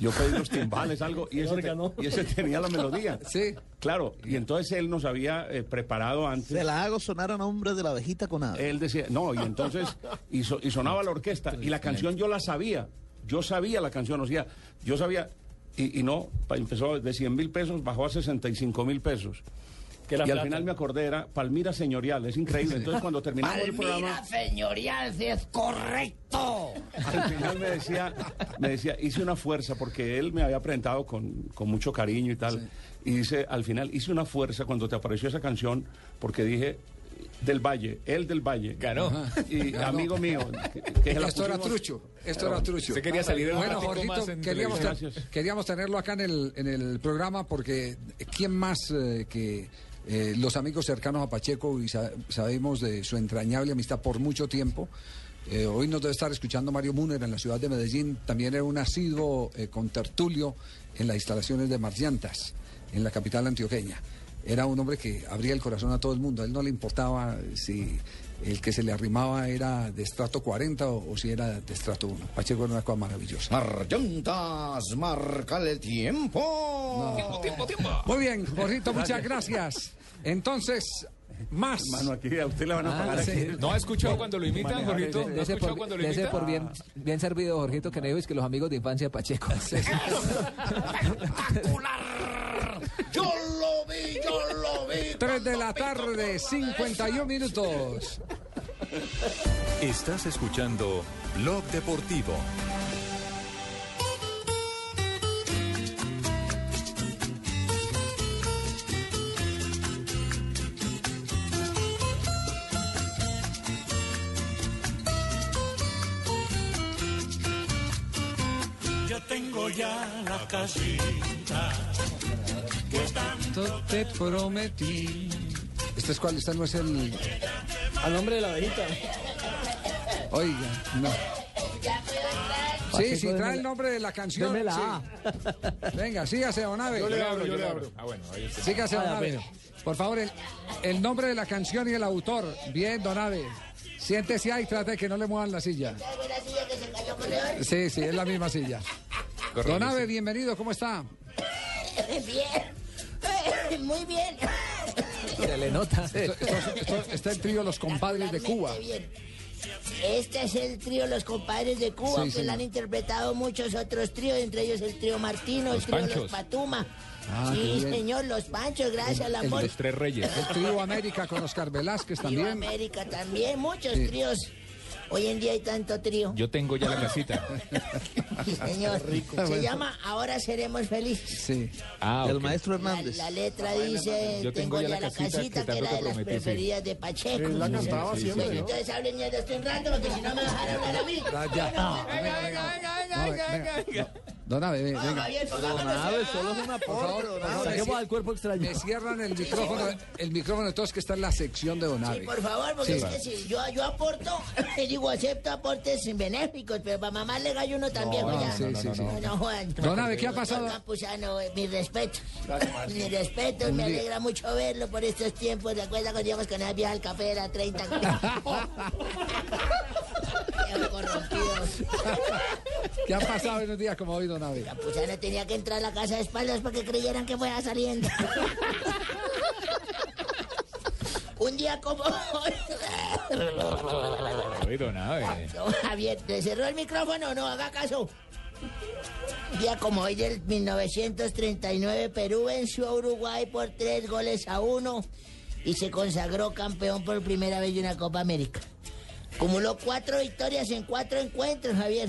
Yo pedí los timbales, algo, y ese, te- y ese tenía la melodía. Sí. Claro, y entonces él nos había eh, preparado antes. Se la hago sonar a nombre de la abejita con ave. Él decía, no, y entonces, y, so- y sonaba la orquesta, y la canción yo la sabía, yo sabía la canción, o sea, yo sabía, y, y no, empezó de 100 mil pesos, bajó a 65 mil pesos. Que era y al final me acordé, era Palmira Señorial, es increíble. Entonces cuando terminamos el Palmira programa, señorial, si es correcto. al final me decía, me decía, hice una fuerza, porque él me había presentado con, con mucho cariño y tal, y dice, al final hice una fuerza cuando te apareció esa canción, porque dije, del Valle, él del Valle. Ganó. Y Ganó. amigo mío. que- que se esto era pusimos- trucho, esto era trucho. Usted quería salir bueno, Jorgito, queríamos, ten- queríamos tenerlo acá en el, en el programa porque ¿quién más eh, que eh, los amigos cercanos a Pacheco y sa- sabemos de su entrañable amistad por mucho tiempo? Eh, hoy nos debe estar escuchando Mario Muner en la ciudad de Medellín. También era un asiduo eh, con tertulio en las instalaciones de Marciantas, en la capital antioqueña. Era un hombre que abría el corazón a todo el mundo. A él no le importaba si el que se le arrimaba era de estrato 40 o, o si era de estrato 1. Pacheco era una cosa maravillosa. Marllantas, marca el tiempo. Tiempo, tiempo, tiempo. Muy bien, Jorgito, muchas gracias. Entonces, más. Mano, aquí a usted le van a Ah, pagar sí. aquí. ¿No ha escuchado cuando lo imitan, Jorgito? ¿No ha escuchado por, cuando lo imitan? por bien, bien servido, Jorgito, que no es que los amigos de infancia de Pacheco. Yo lo vi, yo lo vi. 3 de la tarde, 51 minutos. Estás escuchando Blog Deportivo. Tengo ya la casita que tanto Te prometí. ¿Este es cuál? Este no es el. A nombre de la abejita. Oiga, no. Sí, sí, trae el nombre de la canción. Deme la sí. Venga, sígase, Donave. Yo le abro, yo le abro. Ah, bueno, ahí está. Sígase, Ah, Donave. bueno. Por favor, el, el nombre de la canción y el autor. Bien, Donave. Siéntese ahí y trate de que no le muevan la silla. Sí, sí, es la misma silla. Correcto, Donave, sí. bienvenido, ¿cómo está? Bien. Muy bien. Se le nota. Esto, esto- esto- está el trío Los Compadres de Cuba. Bien. Este es el trío Los Compadres de Cuba, Sí, que sí. lo han interpretado muchos otros tríos, entre ellos el trío Martino, el Los trío Los Panchos. Patuma. Ah, sí, señor, Los Panchos, gracias al El- amor. Los tres reyes. El trío América con Oscar Velázquez Trío también. América también, muchos Sí. tríos. Hoy en día hay tanto trío. Yo tengo ya la casita. Señor, se llama Ahora seremos felices. Sí. Ah, El ok. maestro La, Hernández. la letra dice, Yo tengo ya la casita que que era de las prometí, sí. preferidas de Pacheco. Él la Sí, cantaba sí, siempre, ¿no? entonces hablen ya de esto un rato, porque si no me van a dejar hablar a mí. Ah, ya. Venga, venga, venga, venga, venga. Don Abe, venga. Don Abe, solo es un Por favor, Saquemos me- al cuerpo extraño. Me cierran el micrófono, el micrófono de todos que está en la sección de Don Abe. Sí, por favor, porque Sí. es que si yo, yo aporto, digo, acepto aportes benéficos, pero para mamá le gallo uno también, No, oiga. sí, sí, sí. No, no, Juan. Don Abe, ¿qué ha pasado? Campuzano, eh, mi respeto. Mi respeto, me alegra mucho verlo por estos tiempos. ¿Se acuerda cuando íbamos con el viaje al café? Era 30. Viejo corrompido. ¿Qué ha pasado en un día como hoy, Don Abe? Campuzano tenía que entrar a la casa de espaldas para que creyeran que fuera saliendo. Un día como hoy. Uy, don Abe. No, Javier, ¿te cerró el micrófono no? Haga caso. Un día como hoy del 1939, Perú venció a Uruguay por tres goles a uno y se consagró campeón por primera vez de una Copa América. Acumuló cuatro victorias en cuatro encuentros, Javier.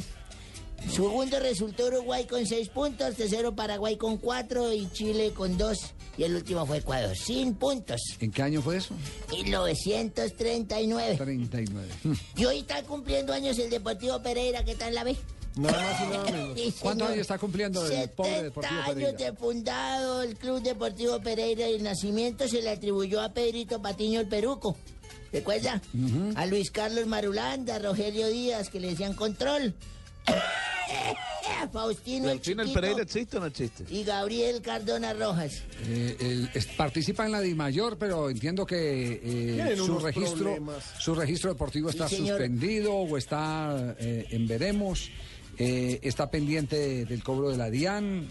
Segundo resultó Uruguay con seis puntos, tercero Paraguay con cuatro y Chile con dos. Y el último fue Ecuador, sin puntos. ¿En qué año fue eso? 1939. 39. Y hoy está cumpliendo años el Deportivo Pereira, que está en la B. Nada más y nada menos. Sí, ¿Cuántos años está cumpliendo el pobre 70 Deportivo años Pereira? de fundado el Club Deportivo Pereira y el nacimiento se le atribuyó a Pedrito Patiño el Peruco. ¿Recuerda? A Luis Carlos Marulanda, a Rogelio Díaz, que le decían control. Faustino el ¿El fin el Chiquito Pereira existe o no existe? y Gabriel Cardona Rojas. Eh, él es- participa en la DIMAYOR, pero entiendo que eh, su registro problemas. su registro deportivo está Sí, suspendido o está eh, en veremos. eh, está pendiente del cobro de la DIAN.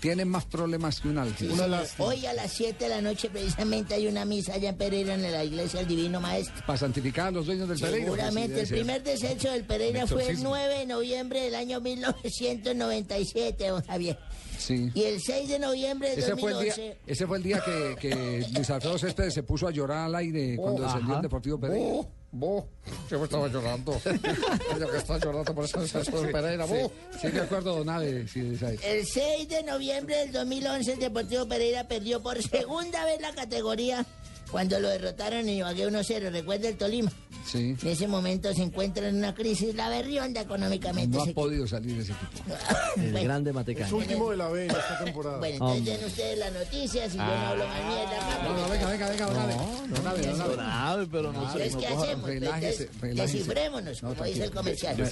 Tienen más problemas que un álgebra. Sí. Hoy a las 7 de la noche precisamente hay una misa allá en Pereira en la iglesia del Divino Maestro. Para santificar a los dueños del Pereira. sí, Seguramente, el primer descenso del Pereira fue el exorcismo. 9 de noviembre del año 1997, don Javier. Sí. Y el 6 de noviembre del Ese fue, el 2011. día, ese fue el día que, que Luis Alfredo Céspedes se puso a llorar al aire cuando descendió el Deportivo Pereira. Vos, yo me estaba llorando. Yo que estaba llorando por eso descenso del Pereira. Sí, vos. sí, de acuerdo, don Abe, sí, esa es. El 6 de noviembre del 2011, el Deportivo Pereira perdió por segunda vez la categoría cuando lo derrotaron en Ibagué 1-0. Recuerda el Tolima. Sí. En ese momento se encuentra en una crisis la berrionda económicamente. No ha podido salir de ese equipo. El Bueno. grande Matecán. Es último de la B en esta temporada. Bueno, entonces den ustedes las noticias y yo no hablo más mierda. Ah. No, no, venga, venga, venga, don Abe. Don Abe, don Abe. Don Abe, pero no sé. ¿qué no coja- hacemos? relájese, relájese. Descifrémonos, No, como dice el comercial.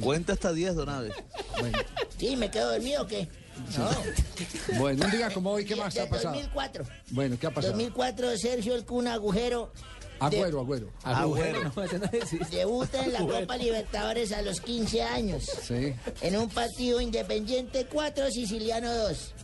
Cuenta hasta 10, don Abe. Sí, ¿me quedo dormido o qué? No. Bueno, un día como hoy, ¿qué más De ha pasado? 2004. Bueno, ¿qué ha pasado? 2004, Sergio El Cuna Agujero. Agüero, agüero. Existe. Debuta en la Copa Libertadores a los 15 años. Sí. En un partido independiente 4, Siciliano 2.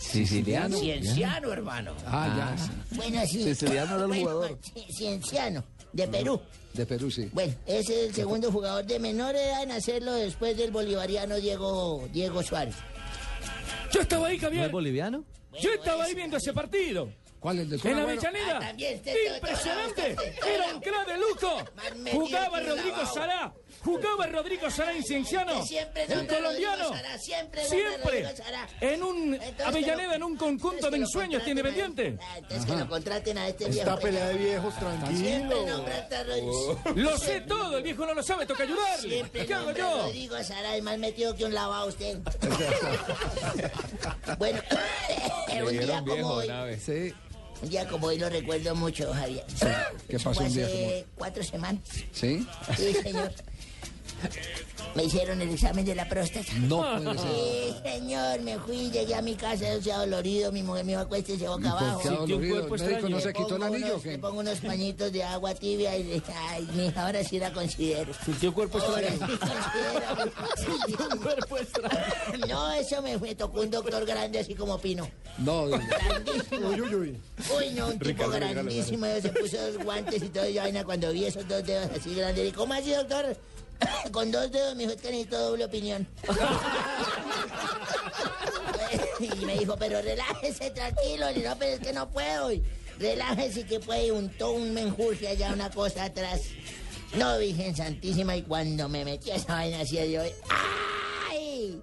Siciliano. Cienciano, hermano. Ah, ya. sí. Bueno, sí. Siciliano era el Bueno, jugador. ci- Cienciano, de Perú. De Perú, sí. Bueno, ese es el segundo jugador de menor edad en hacerlo después del bolivariano Diego, Diego Suárez. Yo estaba ahí, ¿No es Javier. boliviano? Yo estaba ahí viendo ese partido. ¿Cuál el del En? Avellaneda. Ah, Impresionante. Era un crack de lujo. Jugaba Rodrigo. Sará. Jugaba Rodrigo Sará Incienciano. Siempre El colombiano. Sará, siempre Siempre. Sará. En un Entonces Avellaneda, en un conjunto de ensueños tiene contraten a- pendiente. Ah, Entonces que lo contraten a este viejo. Esta pelea de viejos, Siempre tranquilo. Rodrigo. Lo sé todo, el viejo no lo sabe, toca ayudarle. Siempre ¿Qué hago yo? Rodrigo Sará, es más metido que un lavado usted. bueno, un día como viejo, hoy. Sí. un día como hoy lo recuerdo mucho, Javier. ¿Qué pasó Fue un día hace cuatro semanas. ¿Sí? Sí, señor. Me hicieron el examen de la próstata. No puede ser. Sí, señor, me fui, llegué a mi casa, yo sea dolorido, mi mujer me dijo, acuéstese boca ¿Y por abajo. qué ha dolorido? ¿El médico no se quitó el pongo anillo qué? le pongo unos pañitos de agua tibia y le ay, mija, ahora sí la considero. Sintió cuerpo extraño. sí considero. Cuerpo extraño. No, eso me, me tocó un doctor grande así como Pino. No, Grandísimo. Uy, uy, uy. Uy, no, un tipo grandísimo. Se puso dos guantes y todo. Y vaina cuando vi esos dos dedos así grandes. Le dije, ¿cómo así, doctor? Con dos dedos, me dijo, es que necesito doble opinión. y me dijo, pero relájese, tranquilo. Dije, no, pero es que no puedo. Y relájese que puede. Y untó un menjurje allá, una cosa atrás. No, Virgen Santísima. Y cuando me metí a esa vaina así, yo, ¡ay!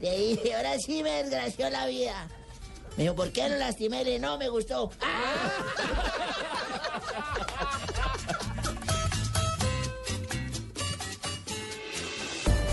Le dije, ahora sí me desgració la vida. Me dijo, ¿por qué lo lastimé? Le no, me gustó.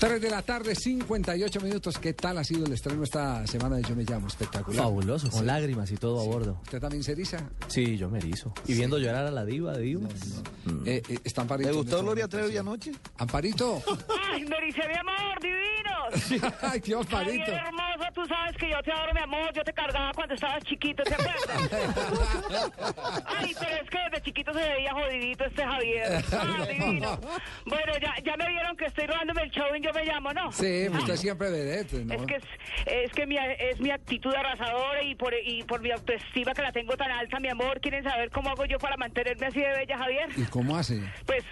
3 de la tarde, 58 minutos. ¿Qué tal ha sido el estreno esta semana de Yo Me Llamo? Espectacular. Fabuloso, con lágrimas y todo a bordo. ¿Usted también se eriza? Sí, yo me erizo. Y viendo llorar a la diva de divas. Eh, eh, está Amparito. ¿Le gustó Gloria Trevi anoche? Amparito. Ay, me mi amor, divino. Ay, Dios, Amparito. hermoso, tú sabes que yo te adoro, mi amor. Yo te cargaba cuando estabas chiquito, ¿te acuerdas? Ay, pero es que desde chiquito se veía jodidito este Javier. Ah, divino. Bueno, ya, ya me vieron que estoy robándome el show en Yo Me Llamo, ¿no? Sí, usted siempre vedette, ¿no? Es que, es, es que mi, es mi actitud arrasadora y por, y por mi autoestima que la tengo tan alta, mi amor. ¿Quieren saber cómo hago yo para mantenerme así de bella, Javier? ¿Y cómo hace? Pues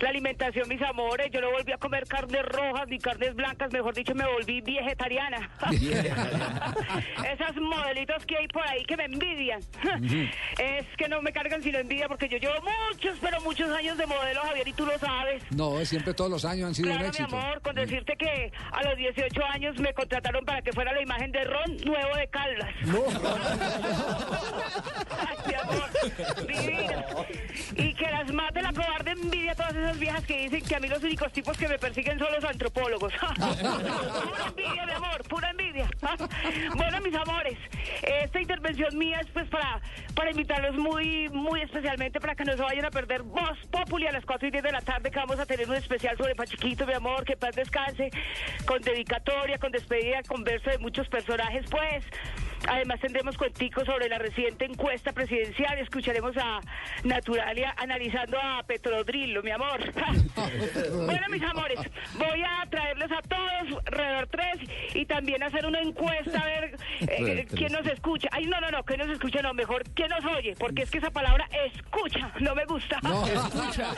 la alimentación, mis amores. Yo no volví a comer carnes rojas ni carnes blancas. Mejor dicho, me volví vegetariana. Esas modelitos que hay por ahí que me envidian. es que no me cargan sino envidia porque yo llevo muchos, pero muchos años de modelo, Javier, y tú lo sabes. No, siempre todos los años han sido Claro, un mi amor, con decirte que a los 18 años me contrataron para que fuera la imagen de Ron nuevo de Caldas. No. Ay, amor, divina. Y que las mate la cobarde envidia a todas esas viejas que dicen que a mí los únicos tipos que me persiguen son los antropólogos. pura envidia, mi amor, pura envidia. bueno, mis amores, esta intervención mía es pues para, para invitarlos muy, muy especialmente para que no se vayan a perder Voz Populi a las 4 y 10 de la tarde que vamos a tener un especial sobre Pachiquito, mi amor, que paz descanse, con dedicatoria, con despedida, con verso de muchos personajes, pues. Además tendremos cuenticos sobre la reciente encuesta presidencial, escucharemos a Naturalia analizando a Petrodrillo, mi amor. bueno, mis amores, voy a traerles a todos Redor 3 y también hacer una encuesta a ver eh, Redor quién nos escucha. Ay, no, no, no, que nos escucha, no, mejor quién nos oye, porque es que esa palabra escucha, no me gusta. No, escucha.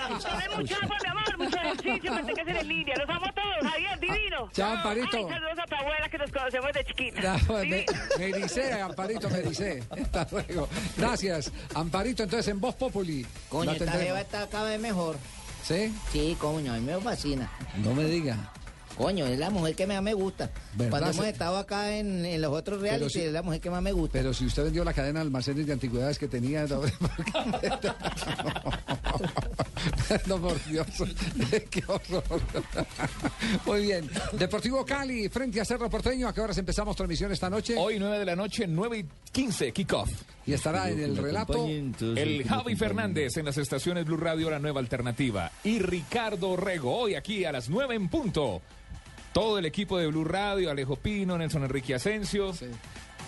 Mucha agua, mi amor, mucho ejercicio, manténgase en línea. Los amo a todos, Javier, divino. Chao, Amparito. Ay, saludos a tu abuela que nos conocemos de chiquita. No, me, me ericé, Amparito, me ericé. Hasta luego. Gracias. Amparito, entonces en Voz Populi. Coño, esta jeva está cada vez mejor. ¿Sí? Sí, coño, a mí me fascina. No me diga. Coño, es la mujer que más me gusta. ¿Verdad? Cuando hemos estado acá en, en los otros reality, si- es la mujer que más me gusta. Pero si usted vendió la cadena de almacenes de antigüedades que tenía. No, No, por Dios. Qué horror. Muy bien. Deportivo Cali frente a Cerro Porteño. ¿A qué horas empezamos transmisión esta noche? Hoy 9 de la noche, 9 y 15, kickoff. Y estará en el relato. El Javi Fernández en las estaciones Blue Radio, la nueva alternativa. Y Ricardo Rego, hoy aquí a las 9 en punto. Todo el equipo de Blue Radio, Alejo Pino, Nelson Enrique Asensio.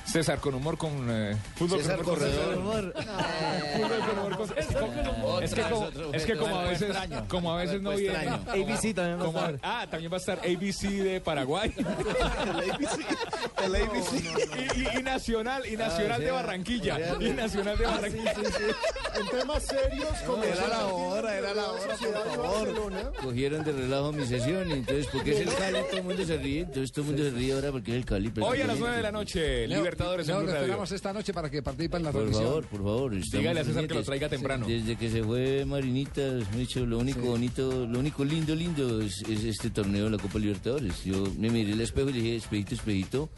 César con humor con eh, fútbol César con Corredor. humor. Fútbol con humor con- es como- es que como, es que como a veces extraño. como a veces no viene extraño. ABC también va a como- estar. ah también va a estar ABC de Paraguay El ABC. y, y- y Nacional y Nacional Ah, de sí. Barranquilla y Nacional de Ah, Barranquilla En temas serios, como era la hora, era la hora, por favor. Cogieron de relajo mi sesión y entonces, porque es el Cali, todo el mundo se ríe, entonces todo el mundo se ríe ahora porque es el Cali. pero- hoy a las 9 de la noche Leo, Libertadores en Leo, Blue lo Radio esperamos esta noche para que participe en la Por transmisión. favor, por favor. Dígale a César que lo traiga temprano. Desde que se fue Marinita, me ha dicho, lo único bonito, lo único lindo, lindo es, es este torneo de la Copa Libertadores. Yo me miré al espejo y le dije, espejito, espejito,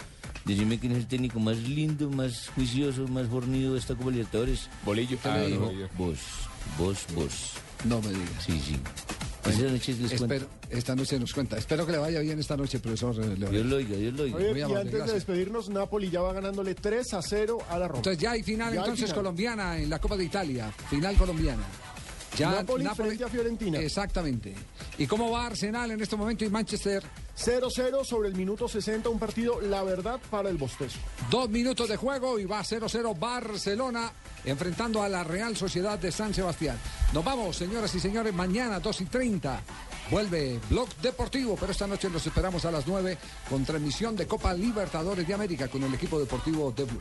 decime quién es el técnico más lindo, más juicioso, más fornido de esta Copa Libertadores. Bolillo. Ah, le dijo? no, vos, vos, vos. No me digas. Sí, sí. Esa noche les cuento. Espero, esta noche nos cuenta. Espero que le vaya bien esta noche, profesor. Dios lo oiga, Dios lo oiga. Oye, Muy y amable, antes de gracias. despedirnos, Napoli ya va ganándole 3 a 0 a la Roma. Entonces ya hay final Ya hay entonces final. colombiana en la Copa de Italia. Final colombiana. Napoli frente a Fiorentina. Exactamente. ¿Y cómo va Arsenal en este momento y Manchester? 0-0 sobre el minuto 60, un partido, la verdad, para el bostezo. Dos minutos de juego y va 0-0 Barcelona enfrentando a la Real Sociedad de San Sebastián. Nos vamos, señoras y señores, mañana 2 y 30. Vuelve Blog Deportivo, pero esta noche los esperamos a las 9 con transmisión de Copa Libertadores de América con el equipo deportivo de Blue.